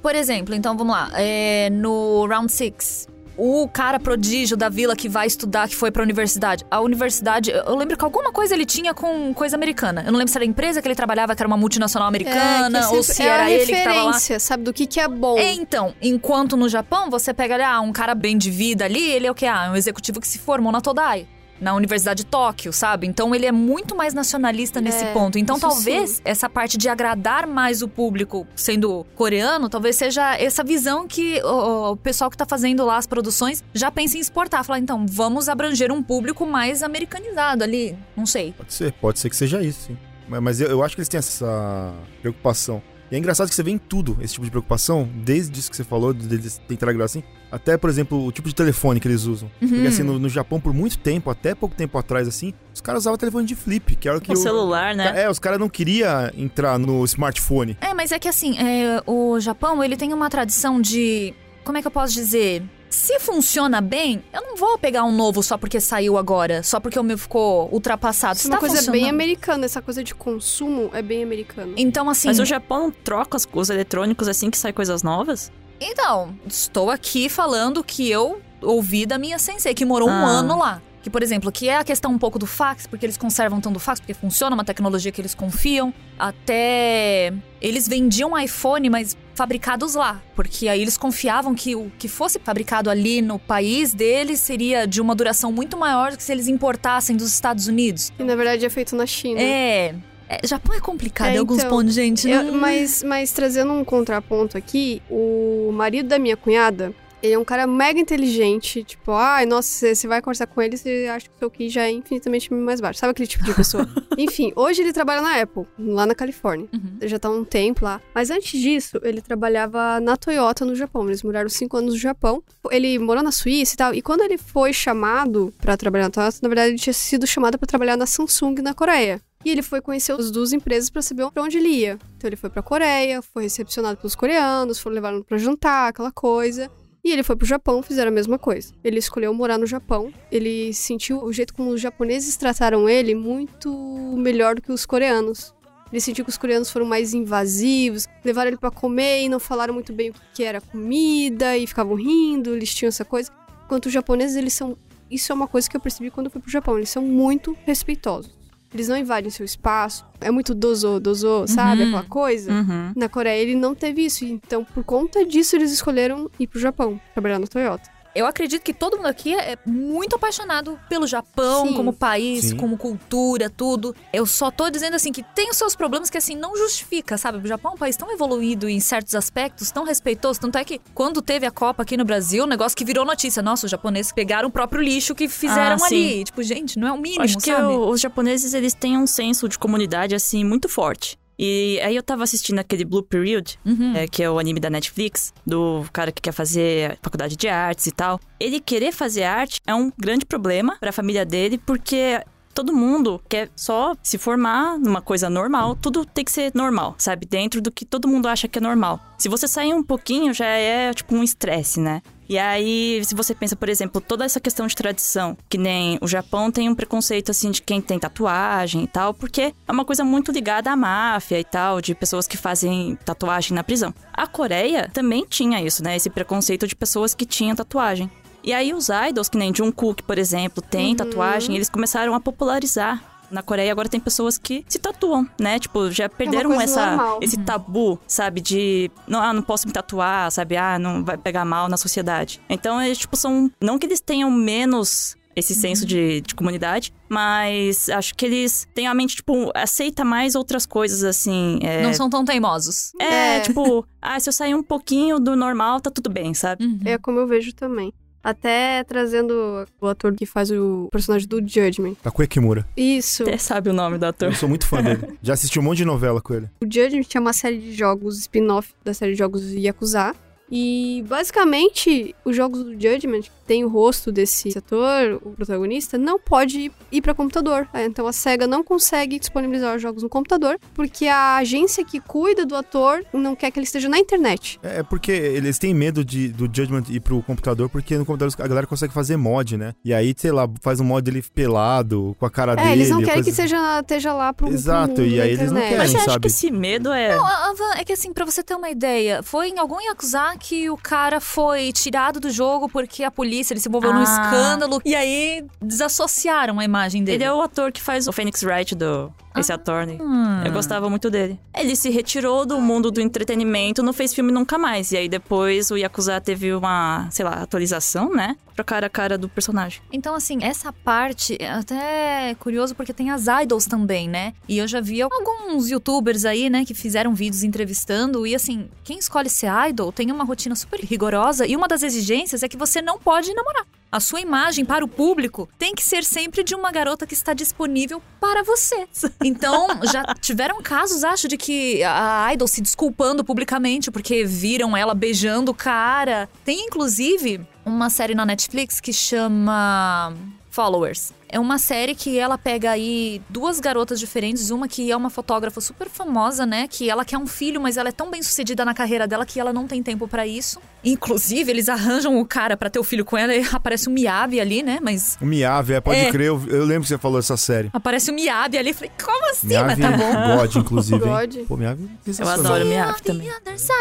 Por exemplo, então vamos lá. É, no Round 6, o cara prodígio da vila que vai estudar, que foi pra universidade. A universidade, eu lembro que alguma coisa ele tinha com coisa americana. Eu não lembro se era a empresa que ele trabalhava, que era uma multinacional americana, é, ou se é era a ele que tava lá. sabe, do que, que é bom. É, então, enquanto no Japão você pega ali, ah, um cara bem de vida ali, ele é o que? Ah, um executivo que se formou na Todai. Na Universidade de Tóquio, sabe? Então ele é muito mais nacionalista nesse É, ponto. Então talvez sim. essa parte de agradar mais o público sendo coreano, talvez seja essa visão que o, o pessoal que tá fazendo lá as produções já pensa em exportar. Falar, então, vamos abranger um público mais americanizado ali. Não sei. pode ser, pode ser que seja isso, sim. Mas, eu, eu acho que eles têm essa preocupação. E é engraçado que você vê em tudo esse tipo de preocupação, desde isso que você falou, de eles tentar agradar assim, até, por exemplo, o tipo de telefone que eles usam. Uhum. Porque assim, no, no Japão, por muito tempo, até pouco tempo atrás, assim, os caras usavam telefone de flip, que era o que O o- celular, né? É, os caras não queriam entrar no smartphone. É, mas é que assim, é, o Japão, ele tem uma tradição de. Como é que eu posso dizer? Se funciona bem, eu não vou pegar um novo só porque saiu agora, só porque o meu ficou ultrapassado. Isso é uma tá coisa bem americana, essa coisa de consumo é bem americano. Então, assim. Mas o Japão troca os, os eletrônicos assim que sai coisas novas? Então, estou aqui falando que eu ouvi da minha sensei, que morou um Ah. ano lá. Que, por exemplo, que é a questão um pouco do fax, porque eles conservam tanto fax, porque funciona, uma tecnologia que eles confiam. Até eles vendiam iPhone, mas fabricados lá. Porque aí eles confiavam que o que fosse fabricado ali no país deles seria de uma duração muito maior do que se eles importassem dos Estados Unidos. Que na verdade é feito na China. É. é, Japão é complicado É, em alguns então, pontos, gente. Eu- né? mas, mas trazendo um contraponto aqui, o marido da minha cunhada, ele é um cara mega inteligente. Tipo, ai, nossa, você- vai conversar com ele, você acha que o seu QI já é infinitamente mais baixo. Sabe aquele tipo de pessoa? (laughs) Enfim, hoje ele trabalha na Apple, lá na Califórnia. Uhum. Ele já tá há um tempo lá. Mas antes disso, ele trabalhava na Toyota no Japão. Eles moraram cinco anos no Japão. Ele morou na Suíça e tal. E quando ele foi chamado pra trabalhar na Toyota, na verdade ele tinha sido chamado pra trabalhar na Samsung na Coreia. E ele foi conhecer as duas empresas pra saber pra onde ele ia. Então ele foi pra Coreia, foi recepcionado pelos coreanos, foram levaram pra jantar, aquela coisa. E ele foi pro Japão, fizeram a mesma coisa. Ele escolheu morar no Japão. Ele sentiu o jeito como os japoneses trataram ele muito melhor do que os coreanos. Ele sentiu que os coreanos foram mais invasivos, levaram ele pra comer e não falaram muito bem o que era comida e ficavam rindo, eles tinham essa coisa. Enquanto os japoneses, eles são isso é uma coisa que eu percebi quando eu fui pro Japão. Eles são muito respeitosos. Eles não invadem seu espaço. É muito dozo, dozo, sabe? Uhum. Aquela coisa. Uhum. Na Coreia ele não teve isso. Então, por conta disso, eles escolheram ir pro Japão, trabalhar na Toyota. Eu acredito que todo mundo aqui é muito apaixonado pelo Japão, Sim. como país, Sim. como cultura, tudo. Eu só tô dizendo assim que tem os seus problemas que assim não justifica, sabe? O Japão é um país tão evoluído em certos aspectos, tão respeitoso, tanto é que quando teve a Copa aqui no Brasil, o negócio que virou notícia, nossa, os japoneses pegaram o próprio lixo que fizeram Ah, ali. Tipo, gente, não é o mínimo, Acho que sabe? o- os japoneses, eles têm um senso de comunidade, assim, muito forte. E aí eu tava assistindo aquele Blue Period, Uhum. é, que é o anime da Netflix, do cara que quer fazer faculdade de artes e tal. Ele querer fazer arte é um grande problema pra família dele, porque todo mundo quer só se formar numa coisa normal, tudo tem que ser normal, sabe? Dentro do que todo mundo acha que é normal. Se você sair um pouquinho, já é tipo um estresse, né? E aí, se você pensa, por exemplo, toda essa questão de tradição, que nem o Japão tem um preconceito assim de quem tem tatuagem e tal, porque é uma coisa muito ligada à máfia e tal, de pessoas que fazem tatuagem na prisão. A Coreia também tinha isso, né? Esse preconceito de pessoas que tinham tatuagem. E aí os idols, que nem Jungkook, por exemplo, tem tatuagem, eles começaram a popularizar. Na Coreia agora tem pessoas que se tatuam, né? Tipo, já perderam coisa essa, normal. esse tabu, sabe? De, não, ah, não posso me tatuar, sabe? Ah, não vai pegar mal na sociedade. Então, eles, tipo, são... Não que eles tenham menos esse senso de, de comunidade, mas acho que eles têm a mente, tipo, aceita mais outras coisas, assim. É, Não são tão teimosos. é, É. tipo, ah, se eu sair um pouquinho do normal, tá tudo bem, sabe? Uhum. É como eu vejo também. Até trazendo o ator que faz o personagem do Judgment. Takuya Kimura. Isso. Até sabe o nome do ator. Eu sou muito fã dele. Já assisti um monte de novela com ele. O Judgment é uma série de jogos spin-off da série de jogos Yakuza. E basicamente, os jogos do Judgment, que tem o rosto desse ator, o protagonista, não pode ir para computador. É, Então a SEGA não consegue disponibilizar os jogos no computador, porque a agência que cuida do ator não quer que ele esteja na internet. É é porque eles têm medo de, do Judgment ir pro computador, porque no computador a galera consegue fazer mod, né? E aí, sei lá, faz um mod dele pelado, com a cara dele. É, eles não querem coisa que seja, esteja lá pro, pro Exato, mundo e aí eles não querem. Mas eu acho sabe? que esse medo é. Não, a- a Van, é que assim, pra você ter uma ideia, foi em algum Yakuza que o cara foi tirado do jogo porque a polícia, ele se envolveu num Ah. escândalo, e aí desassociaram a imagem dele. Ele é o ator que faz o Phoenix Wright do. Esse ator, né? Hum. Eu gostava muito dele. Ele se retirou do mundo do entretenimento, não fez filme nunca mais. E aí depois o Yakuza teve uma, sei lá, atualização, né? Trocar a cara do personagem. Então, assim, essa parte é até curioso porque tem as idols também, né? E eu já vi alguns youtubers aí, né, que fizeram vídeos entrevistando. E assim, quem escolhe ser idol tem uma rotina super rigorosa. E uma das exigências é que você não pode namorar. A sua imagem para o público tem que ser sempre de uma garota que está disponível para você. (laughs) Então, já tiveram casos, acho, de que a idol se desculpando publicamente porque viram ela beijando o cara. Tem, inclusive, uma série na Netflix que chama Followers. É uma série que ela pega aí duas garotas diferentes, uma que é uma fotógrafa super famosa, né, que ela quer um filho, mas ela é tão bem sucedida na carreira dela que ela não tem tempo pra isso. Inclusive, eles arranjam o cara pra ter o filho com ela e aparece o Miyabi ali, né, mas O Miyavi, é, pode É. crer, eu, eu lembro que você falou essa série. aparece o Miyabi ali, falei, como assim? Mas Miyavi, tá bom. God, inclusive. hein? God. Pô, Miyavi é Eu adoro the também.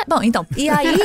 Bom, então, e aí,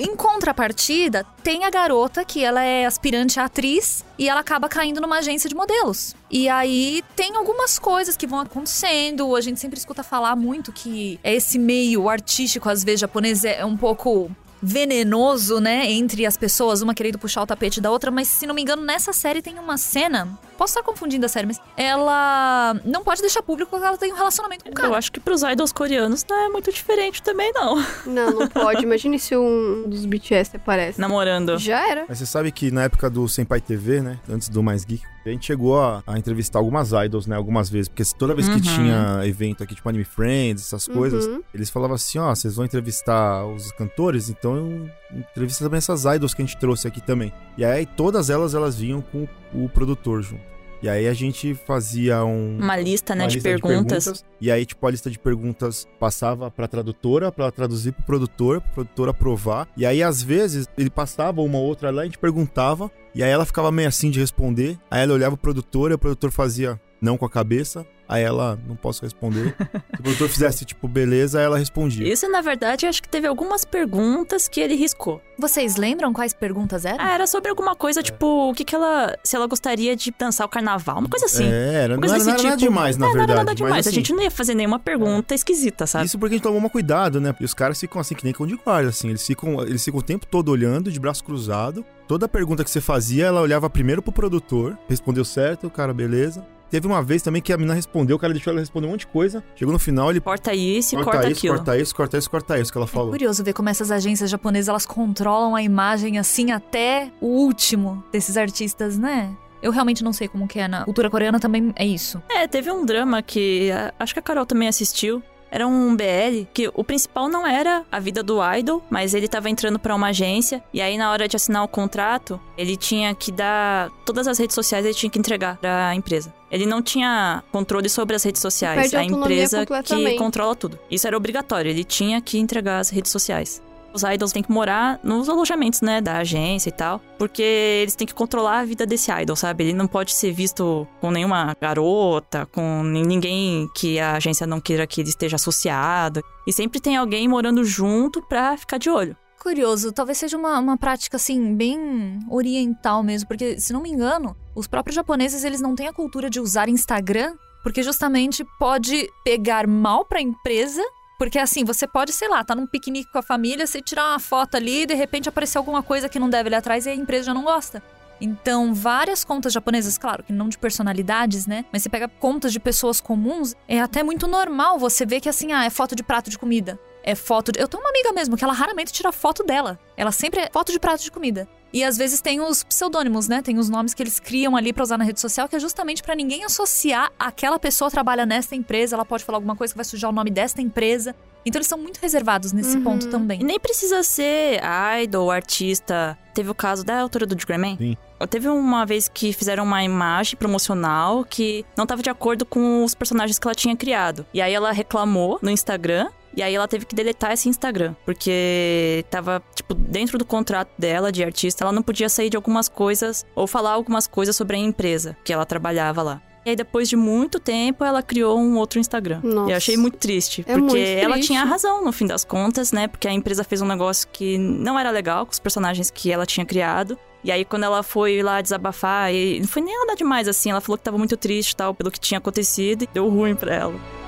em contrapartida, tem a garota que ela é aspirante a atriz e ela acaba caindo numa agência de modelos. E aí tem algumas coisas que vão acontecendo. A gente sempre escuta falar muito que esse meio artístico, às vezes, japonês é um pouco venenoso, né, entre as pessoas, uma querendo puxar o tapete da outra, mas se não me engano, nessa série tem uma cena, posso estar confundindo a série, mas ela não pode deixar público que ela tem um relacionamento com o cara. Eu acho que pros idols coreanos não é muito diferente também, não. Não, não (laughs) pode. Imagine se um dos BTS aparece. Namorando. Já era. Mas você sabe que na época do Senpai TV, né? Antes do Mais Geek, a gente chegou a, a entrevistar algumas idols, né? Algumas vezes. Porque toda vez que Uhum. tinha evento aqui, tipo Anime Friends, essas coisas, Uhum. eles falavam assim: ó, vocês vão entrevistar os cantores, então eu entrevista também essas idols que a gente trouxe aqui também. E aí todas elas, elas vinham com o produtor junto. E aí a gente fazia um. Uma lista, né, uma de, lista perguntas. E aí, tipo, a lista de perguntas passava pra tradutora, pra traduzir pro produtor, pro produtor aprovar. E aí, às vezes, ele passava uma ou outra lá, a gente perguntava, e aí ela ficava meio assim de responder. Aí ela olhava o produtor e o produtor fazia. não com a cabeça. Aí ela, não posso responder. Se o produtor fizesse, tipo, beleza, ela respondia. Isso, na verdade, eu acho que teve algumas perguntas que ele riscou. Vocês lembram quais perguntas eram? Ah, era sobre alguma coisa, tipo, o que que ela. Se ela gostaria de dançar o carnaval, uma coisa assim. É, era, não coisa era, desse não era nada tipo. demais, na é, verdade. Não era nada mas, demais. a assim, gente não ia fazer nenhuma pergunta esquisita, sabe? Isso porque a gente tomou um cuidado, né? E os caras ficam assim, que nem cão de guarda, assim. Eles ficam, eles ficam o tempo todo olhando, de braço cruzado. Toda pergunta que você fazia, ela olhava primeiro pro produtor, respondeu certo, o cara, beleza. Teve uma vez também que a menina respondeu, o cara deixou ela responder um monte de coisa. Chegou no final, ele Corta isso e corta, corta isso, aquilo. corta isso, corta isso, corta isso, que ela É falou. curioso ver como essas agências japonesas elas controlam a imagem assim até o último desses artistas, né? Eu realmente não sei como que é na cultura coreana também é isso. É, teve um drama que acho que a Carol também assistiu. Era um BL que o principal não era a vida do idol, mas ele tava entrando pra uma agência e aí na hora de assinar o contrato, ele tinha que dar todas as redes sociais, ele tinha que entregar pra empresa. Ele não tinha controle sobre as redes sociais, a a empresa que controla tudo. Isso era obrigatório, ele tinha que entregar as redes sociais. Os idols têm que morar nos alojamentos, né, da agência e tal, porque eles têm que controlar a vida desse idol, sabe? Ele não pode ser visto com nenhuma garota, com ni- ninguém que a agência não queira que ele esteja associado. E sempre tem alguém morando junto pra ficar de olho. Curioso, talvez seja uma, uma prática assim bem oriental mesmo, porque se não me engano, os próprios japoneses eles não têm a cultura de usar Instagram, porque justamente pode pegar mal pra empresa. Porque assim, você pode, sei lá, tá num piquenique com a família, você tirar uma foto ali e de repente aparecer alguma coisa que não deve ali atrás e a empresa já não gosta. Então, várias contas japonesas, claro que não de personalidades, né? Mas você pega contas de pessoas comuns, é até muito normal você ver que assim, ah, é foto de prato de comida. É foto de... Eu tenho uma amiga mesmo que ela raramente tira foto dela. Ela sempre é foto de prato de comida. E às vezes tem os pseudônimos, né? Tem os nomes que eles criam ali pra usar na rede social, que é justamente pra ninguém associar aquela pessoa trabalha nesta empresa, ela pode falar alguma coisa que vai sujar o nome desta empresa. Então eles são muito reservados nesse Uhum. ponto também. E nem precisa ser idol, artista. Teve o caso da autora do Grammy. Sim. Teve uma vez que fizeram uma imagem promocional que não estava de acordo com os personagens que ela tinha criado. E aí ela reclamou no Instagram. E aí ela teve que deletar esse Instagram, porque tava, tipo, dentro do contrato dela de artista, ela não podia sair de algumas coisas ou falar algumas coisas sobre a empresa que ela trabalhava lá. E aí, depois de muito tempo, ela criou um outro Instagram. Nossa. E eu achei muito triste, É porque muito ela triste. tinha razão no fim das contas, né? Porque a empresa fez um negócio que não era legal com os personagens que ela tinha criado. E aí, quando ela foi lá desabafar, e não foi nem nada demais assim, ela falou que tava muito triste e tal, pelo que tinha acontecido, e deu ruim pra ela.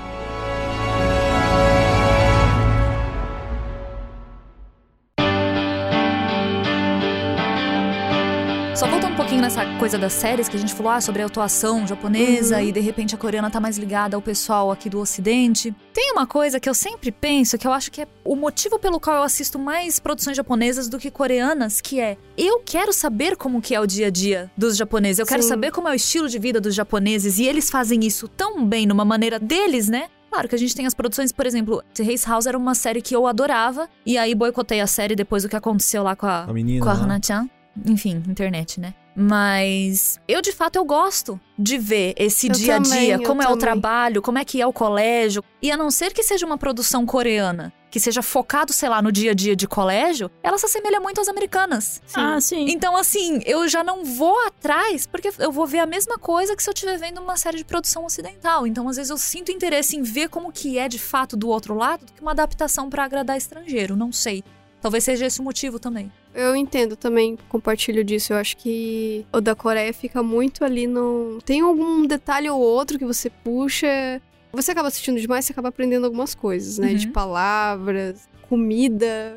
Pouquinho nessa coisa das séries que a gente falou ah, sobre a atuação japonesa Uhum. e de repente a coreana tá mais ligada ao pessoal aqui do ocidente. Tem uma coisa que eu sempre penso, que eu acho que é o motivo pelo qual eu assisto mais produções japonesas do que coreanas, que é eu quero saber como que é o dia a dia dos japoneses. Eu quero Sim. saber como é o estilo de vida dos japoneses e eles fazem isso tão bem numa maneira deles, né? Claro que a gente tem as produções, por exemplo, The Race House era uma série que eu adorava, e aí boicotei a série depois do que aconteceu lá com a, A menina. com a lá. Hana-chan. Enfim, internet, né? Mas eu de fato eu gosto de ver esse Eu dia a dia, como é o também. trabalho, como é que é o colégio. E a não ser que seja uma produção coreana, que seja focado, sei lá, no dia a dia de colégio, ela se assemelha muito às americanas. Ah, sim. Então, assim, eu já não vou atrás, porque eu vou ver a mesma coisa que se eu estiver vendo uma série de produção ocidental. Então, às vezes, eu sinto interesse em ver como que é de fato do outro lado do que uma adaptação pra agradar estrangeiro. Não sei. Talvez seja esse o motivo também. Eu entendo também, compartilho disso. Eu acho que o da Coreia fica muito ali no. Tem algum detalhe ou outro que você puxa. Você acaba assistindo demais, você acaba aprendendo algumas coisas, né? Uhum. De palavras, comida.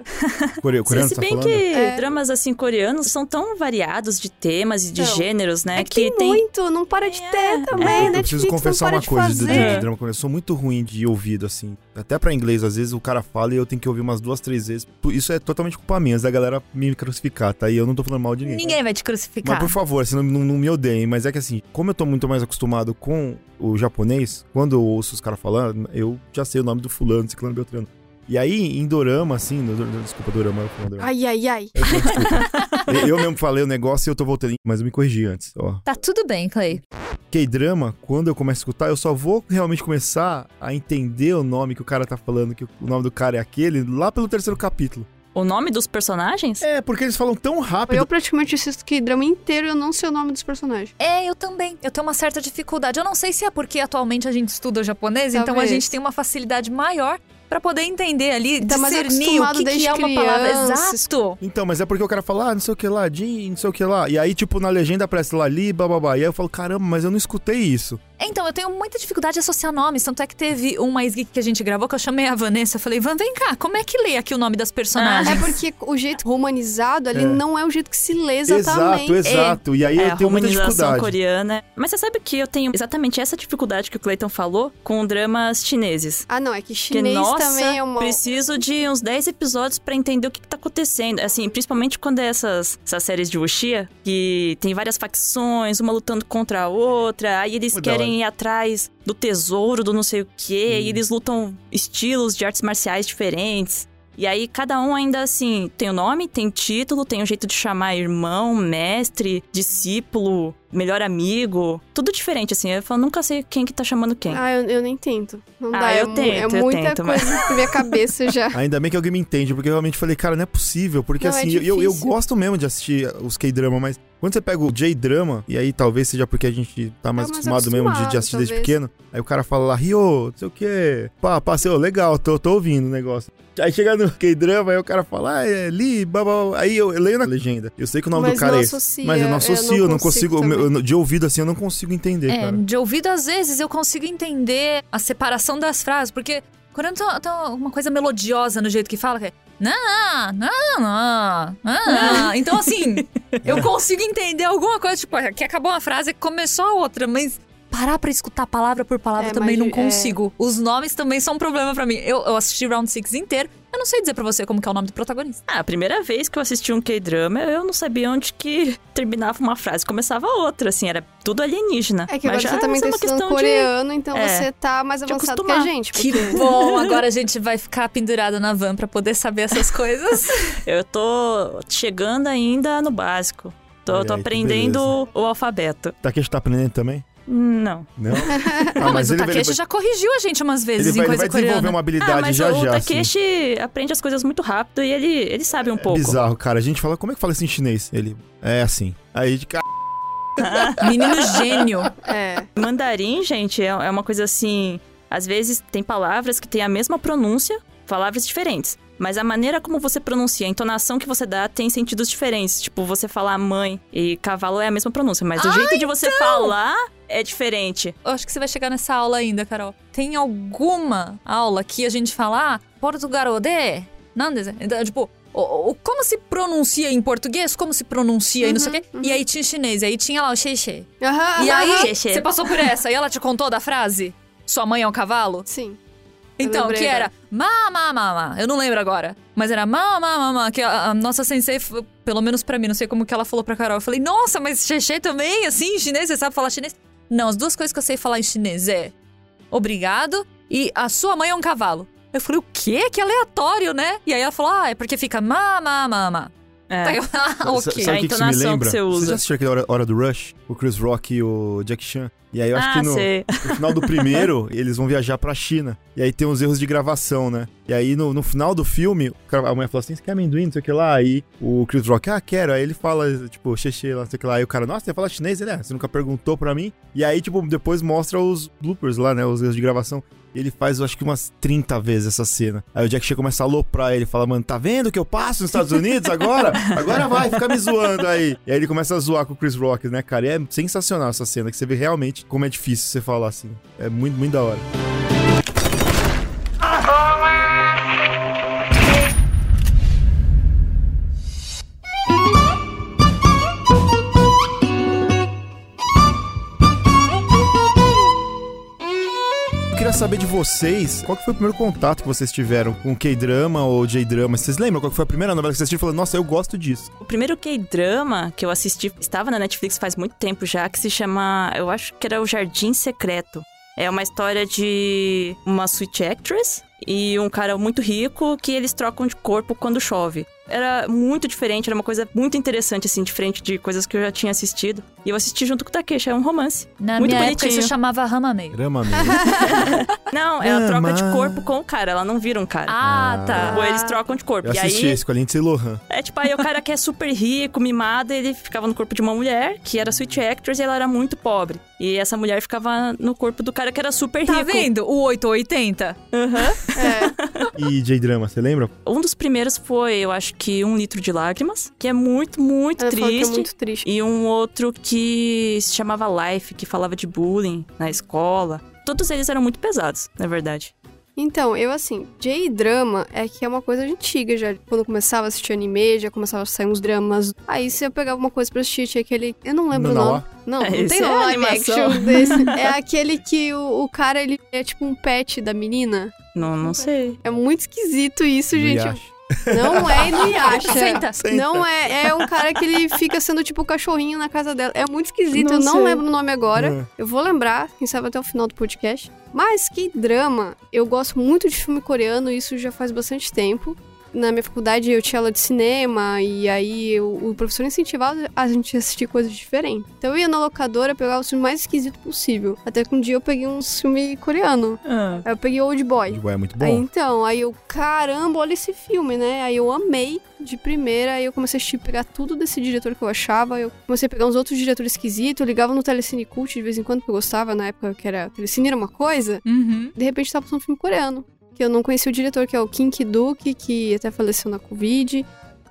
Core... Coreano, se tá bem falando? que É. dramas assim coreanos são tão variados de temas e de Então, gêneros, né? É que, tem, muito, não para de É, ter também, Eu né? preciso confessar uma coisa de, de, drama coreano. Eu sou muito ruim de ouvido, assim. Até pra inglês, às vezes o cara fala e eu tenho que ouvir umas duas, três vezes. Isso é totalmente culpa minha, antes da galera me crucificar, tá? E eu não tô falando mal de ninguém. Ninguém vai te crucificar. Mas por favor, assim, não, não, não me odeiem. Mas é que assim, como eu tô muito mais acostumado com o japonês, quando eu ouço os caras falando, eu já sei o nome do fulano, ciclano, beltrano. E aí, em dorama, assim, no, no- desculpa, dorama, eu falando dorama. Ai, ai, ai. Eu, desculpa. eu, eu mesmo falei o negócio e eu tô voltando, mas eu me corrigi antes, ó. Tá tudo bem, Clay. K-drama, quando eu começo a escutar, eu só vou realmente começar a entender o nome que o cara tá falando, que o nome do cara é aquele, lá pelo terceiro capítulo. O nome dos personagens? É, porque eles falam tão rápido. Eu praticamente assisto que drama inteiro e eu não sei o nome dos personagens. É, eu também. Eu tenho uma certa dificuldade. Eu não sei se é porque atualmente a gente estuda japonês, então a Talvez. gente tem uma facilidade maior pra poder entender ali, Tá mais discernir o que, que é uma palavra. criança. Exato. Então, mas é porque o cara fala, ah, não sei o que lá, Jin, não sei o que lá. E aí, tipo, na legenda aparece lá ali, bababá. E aí eu falo, caramba, mas eu não escutei isso. Então, eu tenho muita dificuldade de associar nomes. Tanto é que teve um mais geek que a gente gravou que eu chamei a Vanessa. Eu falei, Van, vem cá, como é que lê aqui o nome das É personagens? porque o jeito romanizado ali É. não é o jeito que se lê exatamente. Exato, exato. E aí É, eu a tenho muita romanização dificuldade. coreana. Mas você sabe que eu tenho exatamente essa dificuldade que o Clayton falou com dramas chineses. Ah, não, é que chinês nossa, também é uma. preciso de uns 10 episódios pra entender o que, que acontecendo. Assim, principalmente quando é essas, essas séries de Wuxia, que tem várias facções, uma lutando contra a outra, aí eles Muito querem ir atrás do tesouro, do não sei o quê, Hum. e eles lutam estilos de artes marciais diferentes. E aí, cada um ainda assim tem o nome, tem título, tem um jeito de chamar irmão, mestre, discípulo, melhor amigo. Tudo diferente, assim. Eu falo, nunca sei quem que tá chamando quem. Ah, eu, eu nem tento. Não Ah, dá. eu é, tento, é eu muita tento, mas- coisa na minha cabeça já. (laughs) Ainda bem que alguém me entende, porque eu realmente falei, cara, não é possível. Porque Não, é assim, eu, eu, eu gosto mesmo de assistir os K-drama, mas quando você pega o J-drama, e aí talvez seja porque a gente tá mais Tá mais acostumado mesmo de, de acostumado, assistir desde talvez. pequeno, aí o cara fala lá, Rio, não sei o quê. Pá, passei, ô, legal, tô, tô ouvindo o negócio. Aí chega no K-drama, aí o cara fala, ah, é Li, babá. Aí eu, eu leio na legenda. Eu sei que o nome Mas do cara não é esse. Mas eu não eu associo, não eu não consigo. consigo o meu- também. eu- de ouvido assim, eu não consigo entender, É, cara. de ouvido, às vezes, eu consigo entender a separação das frases, porque quando eu tô, tô uma coisa melodiosa no jeito que fala, que é. Não, não, não, não. Então, assim, (laughs) eu consigo entender alguma coisa, tipo, que acabou uma frase e começou a outra, mas parar pra escutar palavra por palavra É, também mas não é. consigo. Os nomes também são um problema pra mim. Eu, eu assisti Round Six inteiro, eu não sei dizer pra você como que é o nome do protagonista. Ah, a primeira vez que eu assisti um K-drama, eu não sabia onde que (laughs) terminava uma frase e começava a outra, assim, era tudo alienígena. É que Mas agora já você também é tá uma estudando questão de... coreano, então é, você tá mais avançado que a gente. Que porque- bom! (laughs) Agora a gente vai ficar pendurado na van pra poder saber essas coisas. (laughs) Eu tô chegando ainda no básico. Tô, tô aí, que aprendendo o alfabeto. Takeshi tá aprendendo também? Não. Não? (laughs) Ah, Não, mas, o ele, Takeshi ele, já corrigiu a gente umas vezes ele em vai, ele coisa vai desenvolver coreana. uma habilidade ah, mas já o já. assim. Takeshi aprende as coisas muito rápido e ele, ele sabe um pouco. Bizarro, cara. A gente fala, como é que fala isso em chinês? Ele, é assim. Aí, de cara, Menino (laughs) gênio. É. Mandarim, gente, é, é uma coisa assim. Às vezes tem palavras que têm a mesma pronúncia, palavras diferentes. Mas a maneira como você pronuncia, a entonação que você dá tem sentidos diferentes. Tipo, você falar mãe e cavalo é a mesma pronúncia, mas o Ah, jeito de você falar é diferente. Eu acho que você vai chegar nessa aula ainda, Carol. Tem alguma aula que a gente fala, ah, Portugal de... Não, então, tipo, o, o- como se pronuncia em português, como se pronuncia e não sei o quê. E aí tinha chinês, aí tinha lá o xexê. Aham, E aí, você passou por essa e ela te contou da frase? Sua mãe é um cavalo? Sim. Então, que era ma, ma, ma, ma. Eu não lembro agora. Mas era ma, ma, ma, ma. Que a, a nossa sensei, pelo menos pra mim, não sei como que ela falou pra Carol. Eu falei, nossa, mas xexê também, assim, em chinês? Você sabe falar chinês? Não, as duas coisas que eu sei falar em chinês é obrigado e a sua mãe é um cavalo. Eu falei, o quê? Que aleatório, né? E aí ela falou, ah, é porque fica ma, ma, ma, ma. É. Aí eu, (laughs) ah, ok. sabe A o que, que entonação que lembra? você usa. já assistiu aquele hora, hora do Rush? O Chris Rock e o Jack Chan? E aí eu acho ah, que no, no final do primeiro, (laughs) eles vão viajar pra China. E aí tem uns erros de gravação, né? E aí no, no final do filme, a mulher fala assim: você quer amendoim, não sei o que lá. Aí o Chris Rock, ah, quero. Aí ele fala, tipo, xexê, lá, não sei o que lá. Aí o cara, nossa, você fala chinês? Ele, é, você nunca perguntou pra mim. E aí, tipo, depois mostra os bloopers lá, né? Os erros de gravação. Ele faz, eu acho que umas 30 vezes essa cena. Aí o Jack Chan começa a aloprar ele, fala, mano, tá vendo que eu passo nos Estados Unidos agora? Agora vai, fica me zoando aí. E aí ele começa a zoar com o Chris Rock, né, cara? E é sensacional essa cena, que você vê realmente como é difícil você falar assim. É muito, muito da hora. Saber de vocês, qual foi o primeiro contato que vocês tiveram com K-drama ou J-drama? Vocês lembram qual foi a primeira novela que vocês assistiram falaram, nossa, eu gosto disso? O primeiro K-drama que eu assisti estava na Netflix faz muito tempo já, que se chama. Eu acho que era O Jardim Secreto. É uma história de uma sweet actress e um cara muito rico que eles trocam de corpo quando chove. Era muito diferente, era uma coisa muito interessante, assim, diferente de coisas que eu já tinha assistido. E eu assisti junto com o Takeshi, é um romance. Na Muito minha época bonitinho. isso chamava Ramamei. Grama mesmo. Não, é a troca de corpo com o cara, ela não vira um cara. Ah, tá. Ou eles trocam de corpo. Eu e assisti aí, esse com a Lindsay Lohan. é tipo, aí o cara que é super rico, mimado, ele ficava no corpo de uma mulher, que era Sweet Actress, e ela era muito pobre. E essa mulher ficava no corpo do cara que era super Tá rico. vendo? O 880. Aham. (laughs) É. E J-Drama, você lembra? Um dos primeiros foi, eu acho que Um Litro de Lágrimas, que é muito, muito Ela falou que é triste. muito triste. E um outro que se chamava Life, que falava de bullying na escola. Todos eles eram muito pesados, na verdade. Então, eu assim, J-drama é que é uma coisa antiga já. Quando eu começava a assistir anime, já começava a sair uns dramas. Aí se eu pegava uma coisa pra assistir, tinha aquele. Eu não lembro o Nanauá? nome. Não, É, não tem é live action (laughs) desse. É aquele que o, o cara, ele é tipo um pet da menina. Não, não sei. É muito esquisito isso, gente. Não é Inuyasha. (laughs) Senta. Não é, é um cara que ele fica sendo tipo o cachorrinho na casa dela. É muito esquisito, Não eu não sei. lembro o nome agora. É. Eu vou lembrar, quem sabe até o final do podcast. Mas que drama, eu gosto muito de filme coreano, isso já faz bastante tempo. Na minha faculdade eu tinha aula de cinema e aí eu- o professor incentivava a gente a assistir coisas diferentes. Então eu ia na locadora pegar o filme mais esquisito possível. Até que um dia eu peguei um filme coreano. Ah, Aí eu peguei Old Boy. Ué, é muito Aí, bom. então, aí eu, caramba, olha esse filme, né? Aí eu amei de primeira, aí eu comecei a assistir, pegar tudo desse diretor que eu achava. Eu comecei a pegar uns outros diretores esquisitos, eu ligava no Telecine Cult de vez em quando, porque eu gostava na época que era. Telecine era uma coisa. Uhum. De repente tava passando um filme coreano. Que eu não conhecia o diretor, que é o Kim Ki-duk, que até faleceu na Covid.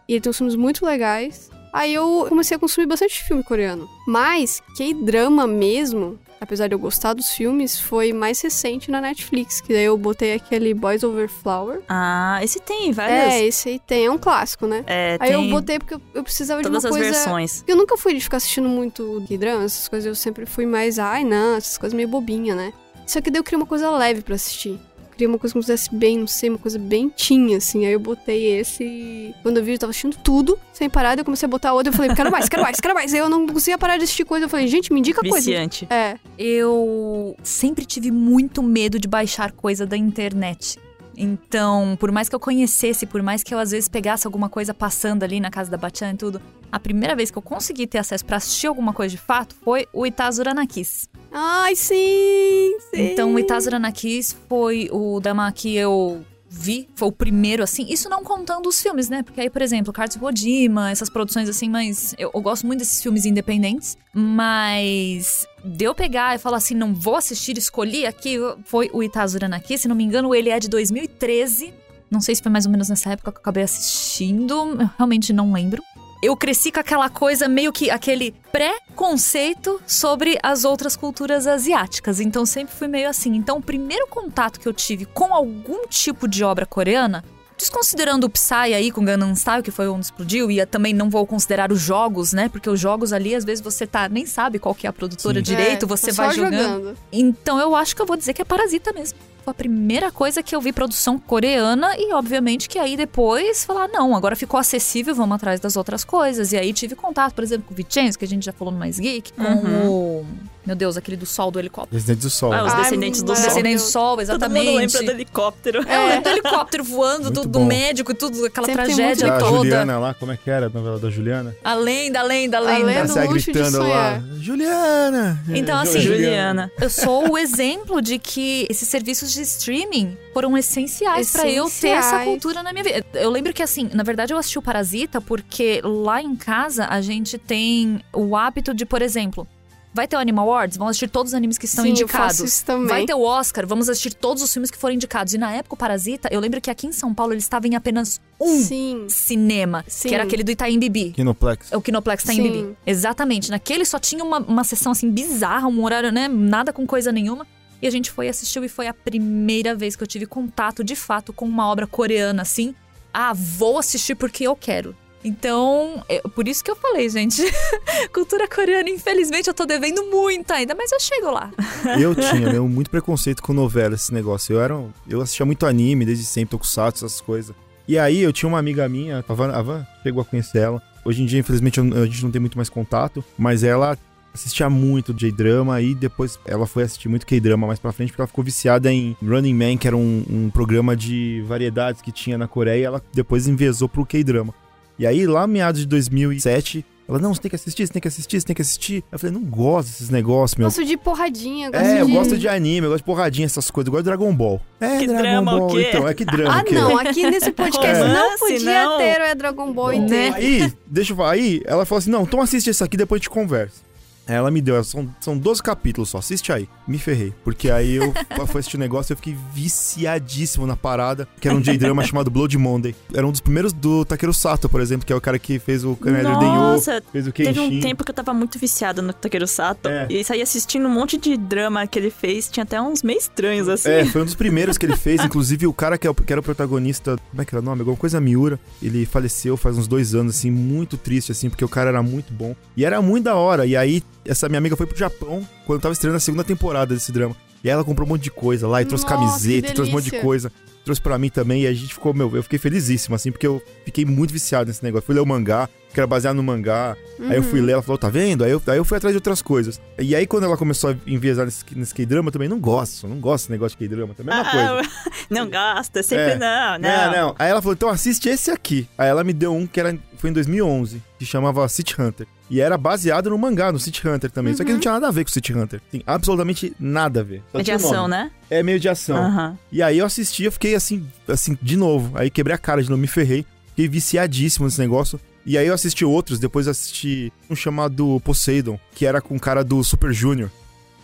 E ele tem uns filmes muito legais. Aí eu comecei a consumir bastante filme coreano. Mas, K-drama mesmo, apesar de eu gostar dos filmes, foi mais recente na Netflix. Que daí eu botei aquele Boys Over Flower. Ah, esse tem várias. É, esse aí tem, é um clássico, né? É, Aí eu botei porque eu, eu precisava todas de as uma coisa. versões. Eu nunca fui de ficar assistindo muito drama, essas coisas eu sempre fui mais, ai não, essas coisas meio bobinha, né? Só que daí eu queria uma coisa leve pra assistir. Queria uma coisa que me fizesse bem, não sei, uma coisa bem tinha, assim. Aí eu botei esse e quando eu vi, eu tava assistindo tudo, sem parar, eu comecei a botar outro, eu falei, quero mais, quero mais, quero mais. Aí eu não conseguia parar de assistir coisa, eu falei, gente, me indica coisa. Viciante. É, Eu sempre tive muito medo de baixar coisa da internet. Então, por mais que eu conhecesse, por mais que eu às vezes pegasse alguma coisa passando ali na casa da Bachan e tudo, a primeira vez que eu consegui ter acesso pra assistir alguma coisa de fato foi o Itazura na Kiss. Ai, sim, sim. Então, o Itazura na Kiss foi o drama que eu vi, foi o primeiro, assim. Isso não contando os filmes, né? Porque aí, por exemplo, Carlos Rodima, essas produções assim, mas eu, eu gosto muito desses filmes independentes. Mas de eu pegar e falar assim, não vou assistir, escolhi aqui, foi o Itazura na Kiss. Se não me engano, ele é de 2013. Não sei se foi mais ou menos nessa época que eu acabei assistindo, eu realmente não lembro. Eu cresci com aquela coisa meio que aquele pré-conceito sobre as outras culturas asiáticas. Então sempre fui meio assim. Então o primeiro contato que eu tive com algum tipo de obra coreana, desconsiderando o Psy aí com Gangnam Style, que foi onde explodiu, e também não vou considerar os jogos, né? Porque os jogos ali, às vezes você tá nem sabe qual que é a produtora Sim. direito, É, você vai jogando. Então eu acho que eu vou dizer que é Parasita mesmo. A primeira coisa que eu vi produção coreana e obviamente que aí depois falar, não, agora ficou acessível, vamos atrás das outras coisas. E aí tive contato, por exemplo, com o Vincenzo, que a gente já falou no Mais Geek, com o... Meu Deus, aquele do sol do helicóptero. Residente do Sol. Ah, os Ai, Descendentes do Sol. maravilhoso. Descendente do Sol, Todo exatamente. mundo lembra do helicóptero. É, do helicóptero voando, do, do médico e tudo, aquela Sempre tragédia a muito toda. Juliana lá, como é que era a novela da Juliana? A lenda, a lenda, a A lenda. lenda. Sai luxo de gritando lá. Juliana! Então, É, assim, Juliana. Eu sou o exemplo de que esses serviços de streaming foram essenciais pra eu ter essa Essenciais. cultura na minha vida. Eu lembro que, assim, na verdade eu assisti o Parasita porque lá em casa a gente tem o hábito de, por exemplo, vai ter o Animal Awards, vamos assistir todos os animes que estão Sim, eu indicados. faço isso também. Vai ter o Oscar, vamos assistir todos os filmes que foram indicados. E na época o Parasita, eu lembro que aqui em São Paulo ele estava em apenas um Sim. cinema, Sim. que era aquele do Itaim Bibi. Kinoplex. É o Kinoplex em Sim. Bibi. Exatamente. Naquele só tinha uma, uma sessão assim bizarra, um horário, né? Nada com coisa nenhuma. E a gente foi assistiu e foi a primeira vez que eu tive contato de fato com uma obra coreana assim. Ah, vou assistir porque eu quero. Então, por isso que eu falei, gente. (laughs) Cultura coreana, infelizmente, eu tô devendo muito ainda, mas eu chego lá. (laughs) Eu tinha (laughs) meu, muito preconceito com novela, esse negócio. Eu era, um- eu assistia muito anime desde sempre, tokusatsu, essas coisas. E aí eu tinha uma amiga minha, a Van, a Van chegou a conhecer ela. Hoje em dia, infelizmente, a gente não tem muito mais contato, mas ela assistia muito J-drama e depois ela foi assistir muito K-drama mais pra frente porque ela ficou viciada em Running Man, que era um, um programa de variedades que tinha na Coreia, e ela depois envezou pro K-drama. E aí, lá meados de 2007, ela, não, você tem que assistir, você tem que assistir, você tem que assistir. Eu falei, não gosto desses negócios, meu. Gosto de porradinha, gosto É, eu de... gosto de anime, eu gosto de porradinha, essas coisas. Eu gosto de Dragon Ball. É, Que Dragon drama, o Ball. quê? Então, é que drama, Ah, o quê? não, aqui nesse podcast não Romance, podia não. ter o É Dragon Ball inteiro. Aí, deixa eu falar. Aí, ela falou assim: não, então assiste esse aqui, depois a gente conversa. Ela me deu, são, são 12 capítulos só, assiste aí. Me ferrei. Porque aí eu (laughs) fui assistir o negócio e eu fiquei viciadíssimo na parada, que era um J-drama (laughs) chamado Blood Monday. Era um dos primeiros do Takeru Sato, por exemplo, que é o cara que fez o Kamen Rider fez o teve um tempo que eu tava muito viciada no Takeru Sato. É. E saí assistindo um monte de drama que ele fez. Tinha até uns meio estranhos, assim. É, foi um dos primeiros que ele fez. (laughs) Inclusive, o cara que, é o- que era o protagonista. Como é que era o nome? Alguma coisa Miura. Ele faleceu faz uns dois anos, assim, muito triste, assim, porque o cara era muito bom. E era muito da hora. E aí, essa minha amiga foi pro Japão quando tava estreando a segunda temporada desse drama. E aí ela comprou um monte de coisa lá, e trouxe Nossa, camiseta, e trouxe um monte de coisa. Trouxe pra mim também, e a gente ficou, meu, eu fiquei felizíssimo, assim, porque eu fiquei muito viciado nesse negócio. Fui ler o mangá, que era baseado no mangá. Aí eu Uhum. fui ler, ela falou, tá vendo? Aí eu, aí eu fui atrás de outras coisas. E aí, quando ela começou a enviesar nesse, nesse K-drama, eu também não gosto. Não gosto desse negócio de K-drama. Também é uma coisa. Ah, (laughs) não gasta, sempre É. não, não. Não, não. Aí ela falou, então assiste esse aqui. Aí ela me deu um que era, foi em 2011, que chamava City Hunter. E era baseado no mangá, no City Hunter também. Só que não tinha nada a ver com o City Hunter. Tem absolutamente nada a ver. Só É de ação, né? É meio de ação. Aham. E aí eu assisti, eu fiquei assim, assim, de novo. Aí quebrei a cara de novo, me ferrei. Fiquei viciadíssimo nesse negócio. E aí eu assisti outros, depois assisti um chamado Poseidon, que era com o cara do Super Junior.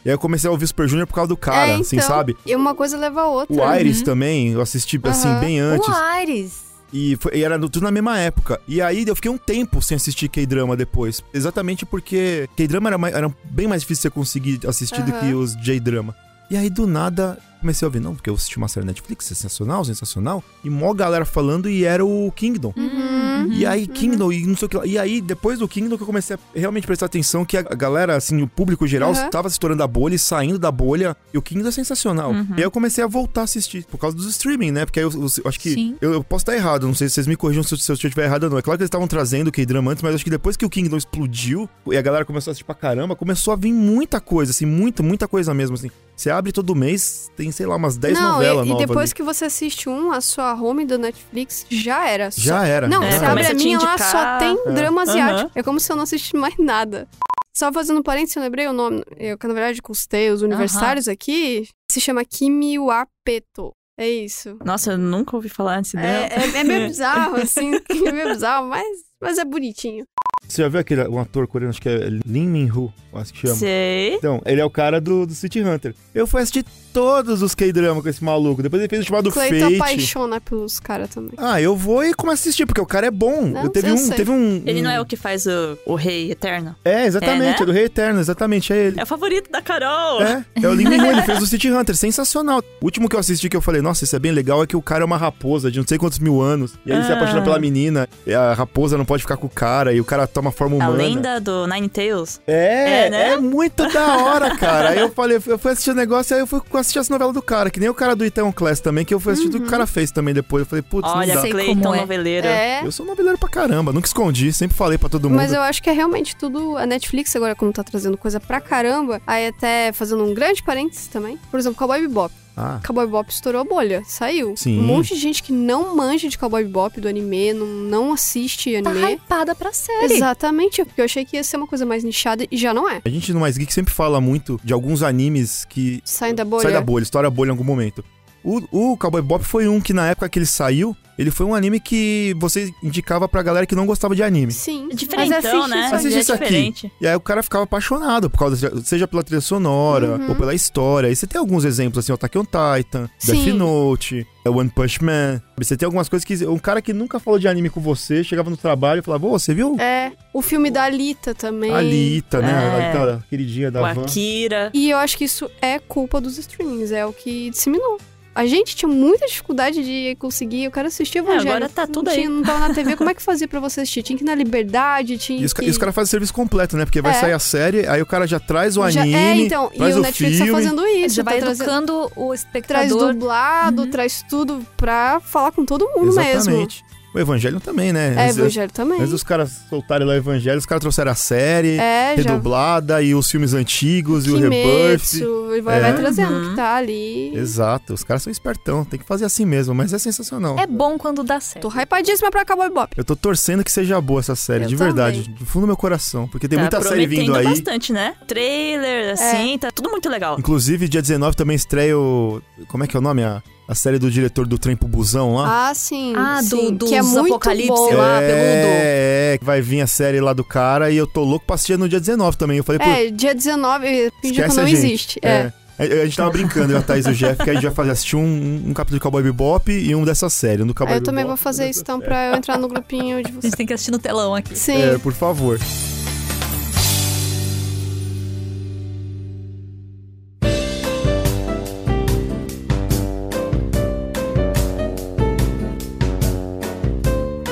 E aí eu comecei a ouvir Super Junior por causa do cara, é, assim, então, sabe? E uma coisa leva a outra. O Iris também, eu assisti, assim, bem antes. O Aires. E, foi- e era tudo na mesma época. E aí eu fiquei um tempo sem assistir K-drama depois. Exatamente porque K-drama era, era bem mais difícil você conseguir assistir do Aham. que os J-drama. E aí do nada comecei a ouvir, não, porque eu assisti uma série Netflix, sensacional, sensacional. E mó galera falando e era o Kingdom. Uhum. E aí, Kingdom, e não sei o que lá. E aí, depois do Kingdom, que eu comecei a realmente prestar atenção que a galera, assim, o público geral, estava se estourando da bolha e saindo da bolha. E o Kingdom é sensacional. Uhum. E aí eu comecei a voltar a assistir, por causa dos streaming, né? Porque aí eu, eu- eu acho que. Sim. Eu, eu posso estar errado, não sei se vocês me corrijam se eu, se eu estiver errado ou não. É claro que eles estavam trazendo o K-drama antes, mas acho que depois que o Kingdom explodiu e a galera começou a assistir pra caramba, começou a vir muita coisa, assim, muita, muita coisa mesmo, assim. Você abre todo mês, tem, sei lá, umas 10 Não, novelas e, e novas. depois ali. que você assiste um, a sua home do Netflix já era. Só- Já era. Não, É, você abre começa a minha lá, só tem É. drama asiático. Aham. É como se eu não assistisse mais nada. Só fazendo um parênteses, eu lembrei o nome. Eu, que na verdade custei os universitários aqui. Se chama Kimi wa Peto. É isso. Nossa, eu nunca ouvi falar desse drama. É, é, é meio (laughs) bizarro, assim. (laughs) É meio bizarro, mas, mas é bonitinho. Você já viu aquele um ator coreano, acho que é Lee Min-ho, acho que chama. Sei. Então, ele é o cara do, do City Hunter. Eu fui assistir todos os K-drama com esse maluco. Depois ele fez o chamado Cleiton Fate. apaixona pelos caras também. Ah, eu vou e começo a assistir, porque o cara é bom. Não, eu teve, eu um, sei. teve um. Ele um- não é o que faz o, o Rei Eterno? É, exatamente, É, é, né? do Rei Eterno, exatamente, é ele. É o favorito da Carol. É, é o Lee ele (laughs) fez o City Hunter, sensacional. O último que eu assisti que eu falei, nossa, isso é bem legal, é que o cara é uma raposa de não sei quantos mil anos. E aí ele se Ah. apaixona pela menina, e a raposa não pode ficar com o cara, e o cara toma forma A humana. lenda do Nine Tails. É, É, né? é muito da hora, cara. Aí eu falei, eu fui assistir o negócio, aí eu fui assistir essa novela do cara, que nem o cara do Itaewon Class também, que eu fui assistir o que o cara fez também depois. Eu falei, putz, não Olha, dá. sei Cleiton como é. noveleiro. É. Eu sou noveleiro pra caramba, nunca escondi, sempre falei pra todo mundo. Mas eu acho que é realmente tudo. A Netflix agora, como tá trazendo coisa pra caramba, aí até fazendo um grande parênteses também. Por exemplo, Cowboy Bebop. Ah, Cowboy Bebop estourou a bolha, saiu. Sim. Um monte de gente que não manja de Cowboy Bebop do anime, não, não assiste Tá anime. hypada pra série. Exatamente, porque eu achei que ia ser uma coisa mais nichada e já não é. a gente no Mais Geek sempre fala muito de alguns animes que Saindo da bolha. sai da bolha, estoura a bolha em algum momento. O, o Cowboy Bop foi um que na época que ele saiu, ele foi um anime que você indicava pra galera que não gostava de anime. Sim. Diferentão, mas assiste né? isso Assiste é isso aqui. diferente. E aí o cara ficava apaixonado, por causa, seja pela trilha sonora Uhum. ou pela história. E você tem alguns exemplos, assim, o Attack on Titan, Sim. Death Note, é One Punch Man. Você tem algumas coisas que um cara que nunca falou de anime com você, chegava no trabalho e falava, ô, você viu É, o filme da Alita também. Alita, né? É. A Alita, a queridinha da O van. Akira. E eu acho que isso é culpa dos streamings, é o que disseminou. A gente tinha muita dificuldade de conseguir, eu quero assistir Evangelho. agora tá tudo não aí. tinha, Não tava na TV, como é que fazia pra você assistir? Tinha que ir na Liberdade, tinha E os, que... e os caras fazem serviço completo, né? Porque vai É. sair a série, aí o cara já traz o Já- anime, É, então, e traz o o Netflix filme. tá fazendo isso. Já vai tá trazendo- educando o Traz espectador. dublado, Uhum. traz tudo pra falar com todo mundo mesmo. Exatamente. O Evangelho também, né? É, Antes- Evangelho também. Antes dos caras soltarem lá o Evangelho, os caras trouxeram a série É, já. redublada e os filmes antigos e o Rebirth. Kimetsu, ele vai, vai É. trazendo Uhum. que tá ali. Exato, os caras são espertão, tem que fazer assim mesmo, mas é sensacional. É bom quando dá certo. Tô hypadíssima pra Cowboy Bop. Eu tô torcendo que seja boa essa série, Eu de verdade, também. do fundo do meu coração, porque tem tá muita série vindo aí. bastante, né? Trailer, assim, tá tudo muito legal. Inclusive, dia 19 também estreia o. Como é que é o nome? A, a série do diretor do Trem pro Busão lá. Ah, sim. Ah, do- sim, dos que é muito Apocalipse bom. lá. é, é, que vai vir a série lá do cara e eu tô louco pra assistir no dia 19 também. Eu falei, pô, É, dia 19, finge que não a gente. existe. É. A, a gente tava brincando, eu e a Thaís e o Jeff, que a gente vai fazer, assistir um, um capítulo de Cowboy Bebop e um dessa série. Um do Cowboy Aí eu também Bebop, vou fazer isso então pra eu entrar no grupinho de A vocês. gente tem que assistir no telão aqui. Sim. É, por favor.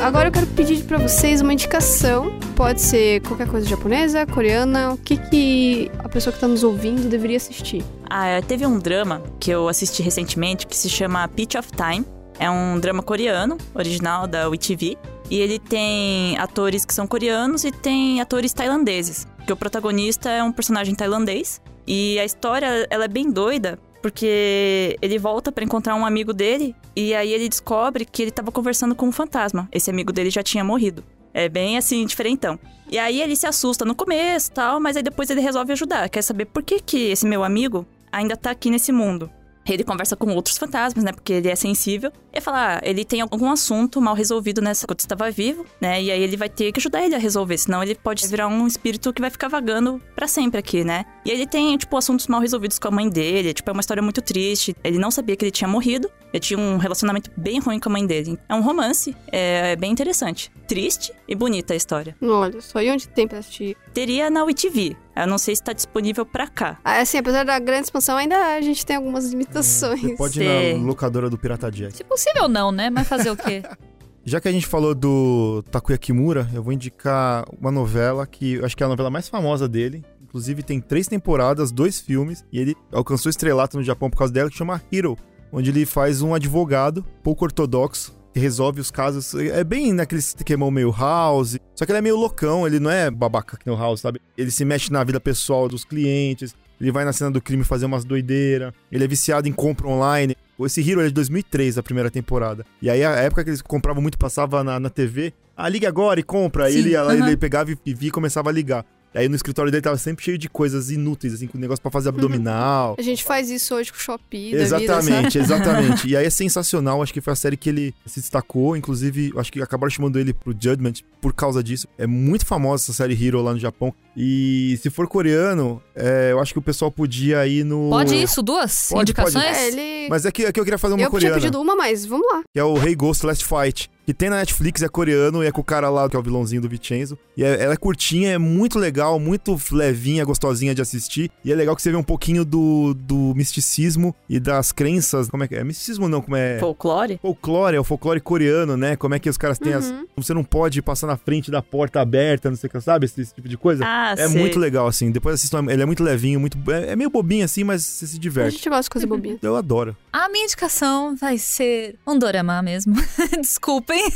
Agora eu quero pedir pra vocês uma indicação. Pode ser qualquer coisa japonesa, coreana, o que que a pessoa que tá nos ouvindo deveria assistir. Ah, é, teve um drama que eu assisti recentemente que se chama Pitch of Time. É um drama coreano, original da WeTV. E ele tem atores que são coreanos e tem atores tailandeses. Porque o protagonista é um personagem tailandês. E a história, ela é bem doida, porque ele volta pra encontrar um amigo dele e aí ele descobre que ele tava conversando com um fantasma. Esse amigo dele já tinha morrido. É bem assim, diferentão. E aí ele se assusta no começo tal, mas aí depois ele resolve ajudar. Quer saber por que, que esse meu amigo ainda tá aqui nesse mundo. Ele conversa com outros fantasmas, né? Porque ele é sensível. E fala, ah, ele tem algum assunto mal resolvido nessa quando estava vivo, né? E aí ele vai ter que ajudar ele a resolver, senão ele pode virar um espírito que vai ficar vagando pra sempre aqui, né? E ele tem, tipo, assuntos mal resolvidos com a mãe dele. Tipo, é uma história muito triste. Ele não sabia que ele tinha morrido. Ele tinha um relacionamento bem ruim com a mãe dele. É um romance, é bem interessante. Triste e bonita a história. Olha só, e onde tem pra assistir? Teria na WeTV. Eu não sei se tá disponível pra cá. Ah, assim, apesar da grande expansão, ainda a gente tem algumas limitações. Você pode ir na locadora do Pirata Jack. Se possível, não, né? Mas fazer o quê? (laughs) Já que a gente falou do Takuya Kimura, eu vou indicar uma novela que eu acho que é a novela mais famosa dele. Inclusive tem três temporadas, dois filmes, e ele alcançou estrelato no Japão por causa dela, que chama Hero, onde ele faz um advogado pouco ortodoxo que resolve os casos. É bem naquele esquema meio house. Só que ele é meio loucão, ele não é babaca que no house, sabe? Ele se mexe na vida pessoal dos clientes. Ele vai na cena do crime fazer umas doideiras. Ele é viciado em compra online. Esse Hero é de 2003, a primeira temporada. E aí, a época que eles compravam muito, passava na, na TV. Ah, liga agora e compra. Aí Sim, ele, aham. ele pegava e, e via e começava a ligar. Aí no escritório dele tava sempre cheio de coisas inúteis, assim, com negócio pra fazer abdominal. A gente faz isso hoje com o Shopee da vida? Exatamente, exatamente. E aí é sensacional, acho que foi a série que ele se destacou, inclusive, acho que acabaram chamando ele pro Judgment por causa disso. É muito famosa essa série Hero lá no Japão. E se for coreano, é, eu acho que o pessoal podia ir no... Pode isso? Duas Pode, indicações? É, ele... Mas é que, é que eu queria fazer uma eu tinha coreana, pedido uma, mas vamos lá. que é o Hey Ghost Last Fight. Que tem na Netflix, é coreano e é com o cara lá, que é o vilãozinho do Vincenzo. E é- ela é curtinha, é muito legal, muito levinha, gostosinha de assistir. E é legal que você vê um pouquinho do, do misticismo e das crenças. Como é que é? Misticismo não, como é. Folclore? Folclore, é o folclore coreano, né? Como é que os caras têm as. Uhum. Você não pode passar na frente da porta aberta, não sei o que, sabe? Esse, esse tipo de coisa. Ah, é sei. muito legal, assim. Depois assistam, ele é muito levinho, muito. É, é meio bobinho assim, mas você se A diverte. gente gosta de coisa bobinha. Eu adoro. A minha indicação vai ser um dorama mesmo. (laughs) Desculpem. (laughs)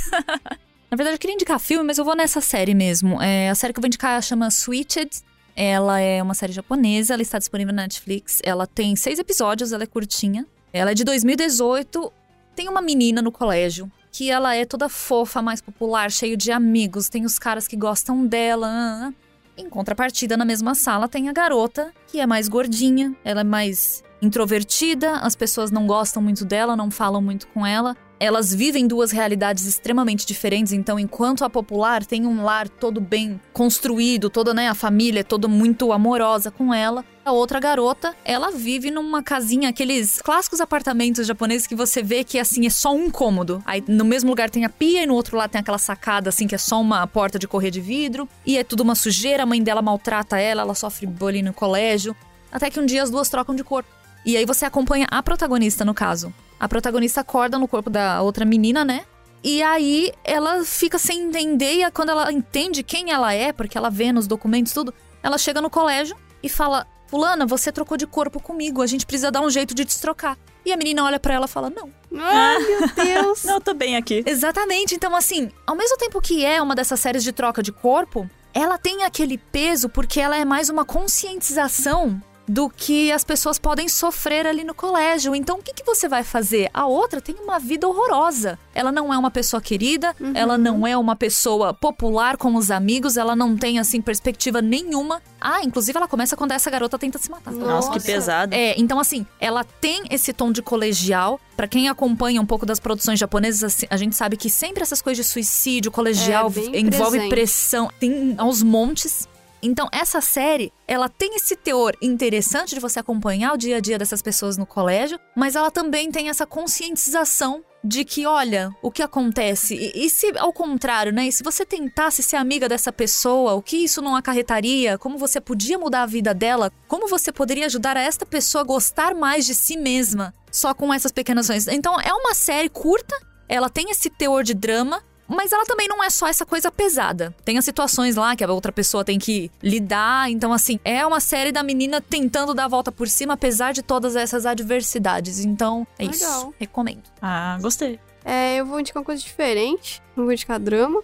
Na verdade, eu queria indicar filme, mas eu vou nessa série mesmo. É, a série que eu vou indicar chama Switched. Ela é uma série japonesa, ela está disponível na Netflix. Ela tem seis episódios, ela é curtinha. Ela é de 2018. Tem uma menina no colégio que ela é toda fofa, mais popular, cheio de amigos. Tem os caras que gostam dela. ah, ah. Em contrapartida, na mesma sala, tem a garota, que é mais gordinha, ela é mais introvertida, as pessoas não gostam muito dela, não falam muito com ela. Elas vivem duas realidades extremamente diferentes, então enquanto a popular tem um lar todo bem construído, toda, né, a família é toda muito amorosa com ela, a outra garota, ela vive numa casinha, aqueles clássicos apartamentos japoneses que você vê que assim é só um cômodo. Aí no mesmo lugar tem a pia e no outro lado tem aquela sacada assim que é só uma porta de correr de vidro e é tudo uma sujeira, a mãe dela maltrata ela, ela sofre bullying no colégio, até que um dia as duas trocam de corpo. E aí você acompanha a protagonista, no caso. A protagonista acorda no corpo da outra menina, né? E aí ela fica sem entender, e quando ela entende quem ela é, porque ela vê nos documentos tudo, ela chega no colégio e fala: Fulana, você trocou de corpo comigo, a gente precisa dar um jeito de destrocar. E a menina olha pra ela e fala: Não. Ai, meu Deus. (laughs) Não, eu tô bem aqui. Exatamente. Então, assim, ao mesmo tempo que é uma dessas séries de troca de corpo, ela tem aquele peso porque ela é mais uma conscientização do que as pessoas podem sofrer ali no colégio. Então, o que, que você vai fazer? A outra tem uma vida horrorosa. Ela não é uma pessoa querida, ela não é uma pessoa popular com os amigos, ela não tem, assim, perspectiva nenhuma. Ah, inclusive ela começa quando essa garota tenta se matar. Nossa, que Nossa. pesado. É, então assim, ela tem esse tom de colegial. Pra quem acompanha um pouco das produções japonesas, assim, a gente sabe que sempre essas coisas de suicídio colegial É, envolve presente. pressão, tem aos montes. Então, essa série, ela tem esse teor interessante de você acompanhar o dia a dia dessas pessoas no colégio, mas ela também tem essa conscientização de que, olha, o que acontece? E, e se ao contrário, né? E se você tentasse ser amiga dessa pessoa, o que isso não acarretaria? Como você podia mudar a vida dela? Como você poderia ajudar a esta pessoa a gostar mais de si mesma só com essas pequenas ações? Então, é uma série curta, ela tem esse teor de drama, mas ela também não é só essa coisa pesada. Tem as situações lá que a outra pessoa tem que lidar. Então, assim, é uma série da menina tentando dar a volta por cima, apesar de todas essas adversidades. Então, é isso. Legal. Recomendo. Ah, gostei. É, eu vou indicar uma coisa diferente. Não vou indicar drama.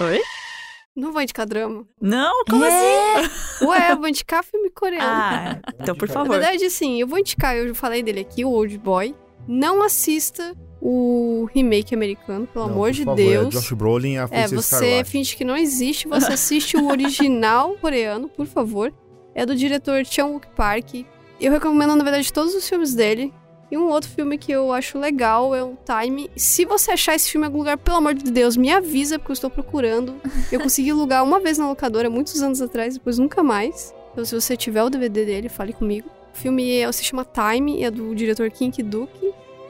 Oi? Não vou indicar drama. Não, como assim? Ué, eu vou indicar filme coreano. Ah, então por Na favor. verdade, sim, eu vou indicar, eu já falei dele aqui, o Old Boy. Não assista o remake americano, pelo Não, amor de favor, Deus. É Josh Brolin a É, você Escarlate. finge que não existe, você assiste o original (laughs) coreano, por favor. É do diretor Chung Wook Park. Eu recomendo, na verdade, todos os filmes dele. E um outro filme que eu acho legal é o Time. Se você achar esse filme em algum lugar, pelo amor de Deus, me avisa, porque eu estou procurando. Eu consegui alugar uma vez na locadora, muitos anos atrás, depois nunca mais. Então, se você tiver o DVD dele, fale comigo. O filme é- se chama Time, é do diretor Kim Ki-duk.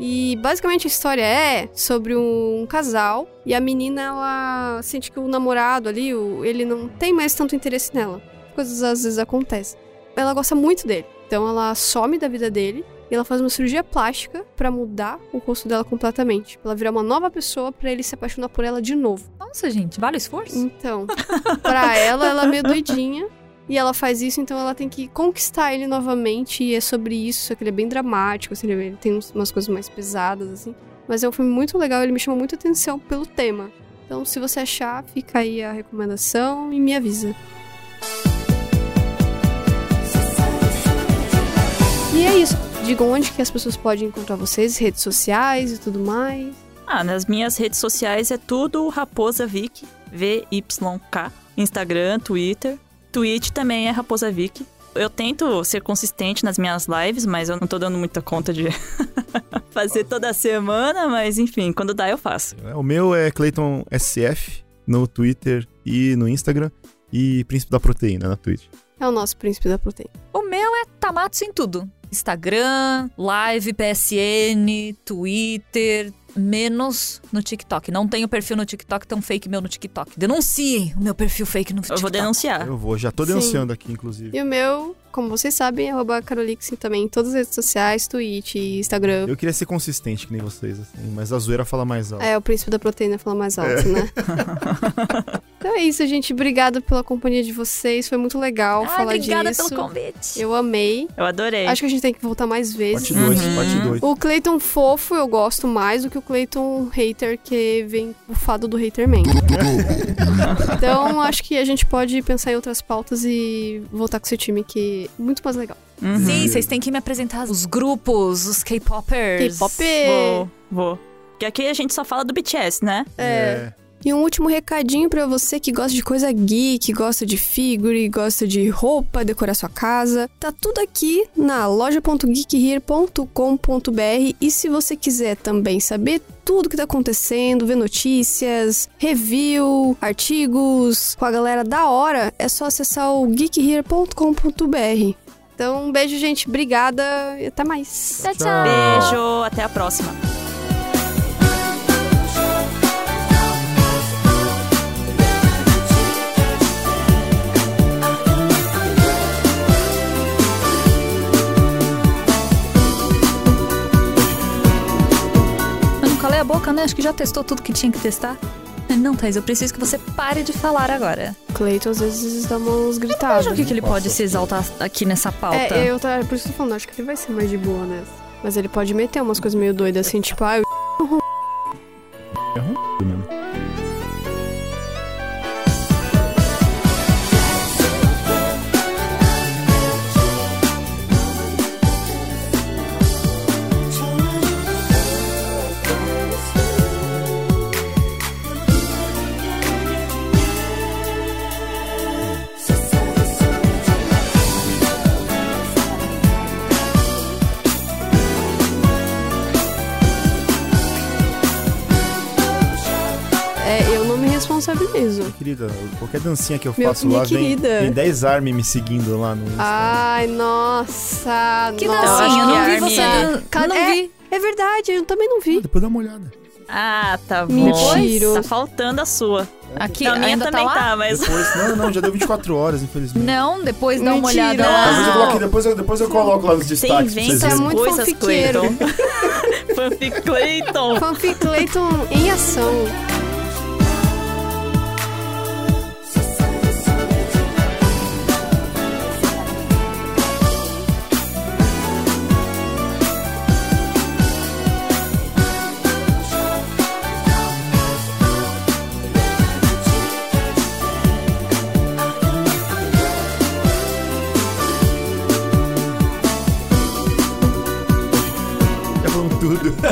E basicamente a história é sobre um casal e a menina ela sente que o namorado ali, o- ele não tem mais tanto interesse nela. Coisas às vezes acontecem. Ela gosta muito dele, então ela some da vida dele e ela faz uma cirurgia plástica pra mudar o rosto dela completamente, pra ela virar uma nova pessoa pra ele se apaixonar por ela de novo. Nossa, gente, vale o esforço? Então, pra ela, ela é meio doidinha. (laughs) E ela faz isso, então ela tem que conquistar ele novamente. E é sobre isso, só que ele é bem dramático, assim, ele tem uns- umas coisas mais pesadas, assim. Mas é um filme muito legal, ele me chamou muita atenção pelo tema. Então, se você achar, fica aí a recomendação e me avisa. E é isso. Digam onde que as pessoas podem encontrar vocês, redes sociais e tudo mais. Ah, nas minhas redes sociais é tudo Raposa Vic, V-Y-K. Instagram, Twitter. Twitch também é Raposa Vic. Eu tento ser consistente nas minhas lives, mas eu não tô dando muita conta de (laughs) fazer toda semana, mas enfim, quando dá eu faço. É, O meu é Clayton SF no Twitter e no Instagram. E Príncipe da Proteína na Twitch. É o nosso príncipe da proteína. O meu é Tamatsu em tudo. Instagram, Live, PSN, Twitter, menos no TikTok. Não tenho perfil no TikTok, tão fake meu no TikTok. Denunciem o meu perfil fake no Eu TikTok. vou denunciar. Eu vou, já tô Sim. denunciando aqui, inclusive. E o meu, como vocês sabem, é arroba Carolixen também em todas as redes sociais, Twitch, Instagram. Eu queria ser consistente que nem vocês, assim, mas a zoeira fala mais alto. É, o príncipe da proteína fala mais alto, né? (laughs) então é isso, gente. Obrigada pela companhia de vocês. Foi muito legal Ah, falar obrigada disso. pelo convite. Eu amei. Eu adorei. Acho que a gente tem que voltar mais vezes. Parte 2, Uhum. parte 2. O Clayton fofo eu gosto mais do que o Clayton hater, que vem o fado do hater man. (laughs) então acho que a gente pode pensar em outras pautas e voltar com seu time, que é muito mais legal. Uhum. Sim, vocês têm que me apresentar os grupos, os K-popers. K-pop! Vou, vou. Porque aqui a gente só fala do BTS, né? É. E um último recadinho pra você que gosta de coisa geek, gosta de figure, gosta de roupa, decorar sua casa. Tá tudo aqui na loja.geekhere.com.br e se você quiser também saber tudo que tá acontecendo, ver notícias, review, artigos com a galera da hora, é só acessar o geekhere.com.br. Então, um beijo, gente. Obrigada e até mais. Tchau. Tchau. Beijo, até a próxima. Eu não calei a boca, né? Acho que já testou tudo que tinha que testar. Não, Thaís, eu preciso que você pare de falar agora. Cleiton às vezes dá umas gritadas. Veja o que, que ele Nossa. pode se exaltar aqui nessa pauta. É, eu tá, por isso que eu tô falando, acho que ele vai ser mais de boa nessa. Mas ele pode meter umas coisas meio doidas assim, tipo, ah, eu É ruim mesmo. Querida, qualquer dancinha que eu Meu- faço lá, vem, querida. vem 10 army me seguindo lá no Insta. Ai, nossa, Que nossa. dancinha, eu não vi você. dan- Não é, vi. é verdade, eu também não vi. Depois dá uma olhada. Ah, tá bom. Mentira. Tá faltando a sua. Aqui a minha ainda também tá tá, mas. Depois, não, não, já deu 24 horas, infelizmente. Não, depois dá uma olhada Talvez eu lá. coloque, depois eu, depois eu coloco lá nos Você destaques. pra vocês inventa é muito coisas, fanfiqueiro. Cleiton. (laughs) Fanfic Cleiton. Fanfic Clayton em ação.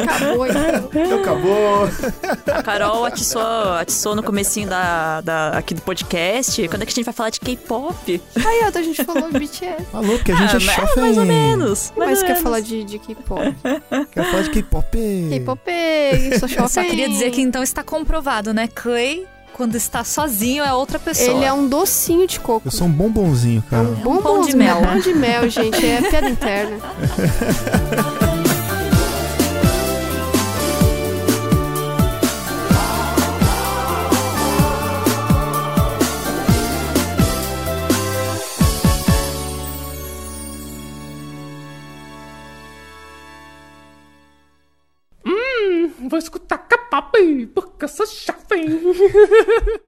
Acabou, então. Acabou. A Carol atiçou, atiçou no comecinho da, da- aqui do podcast. Quando é que a gente vai falar de K-pop? Aí, a gente falou de BTS. Falou, porque a gente é Ah, chofé. mais ou menos. mais Mas ou quer menos. falar de, de K-pop. Quer falar de K-pop. K-pop, (laughs) sou Eu shopping. só queria dizer que então está comprovado, né? Clay, quando está sozinho, é outra pessoa. Ele é um docinho de coco. Eu sou um bombonzinho, cara. Bom pão de mel. Pão de mel, gente. É piada interna. (laughs) Vou escutar K-pop porque eu sou jovem. (laughs)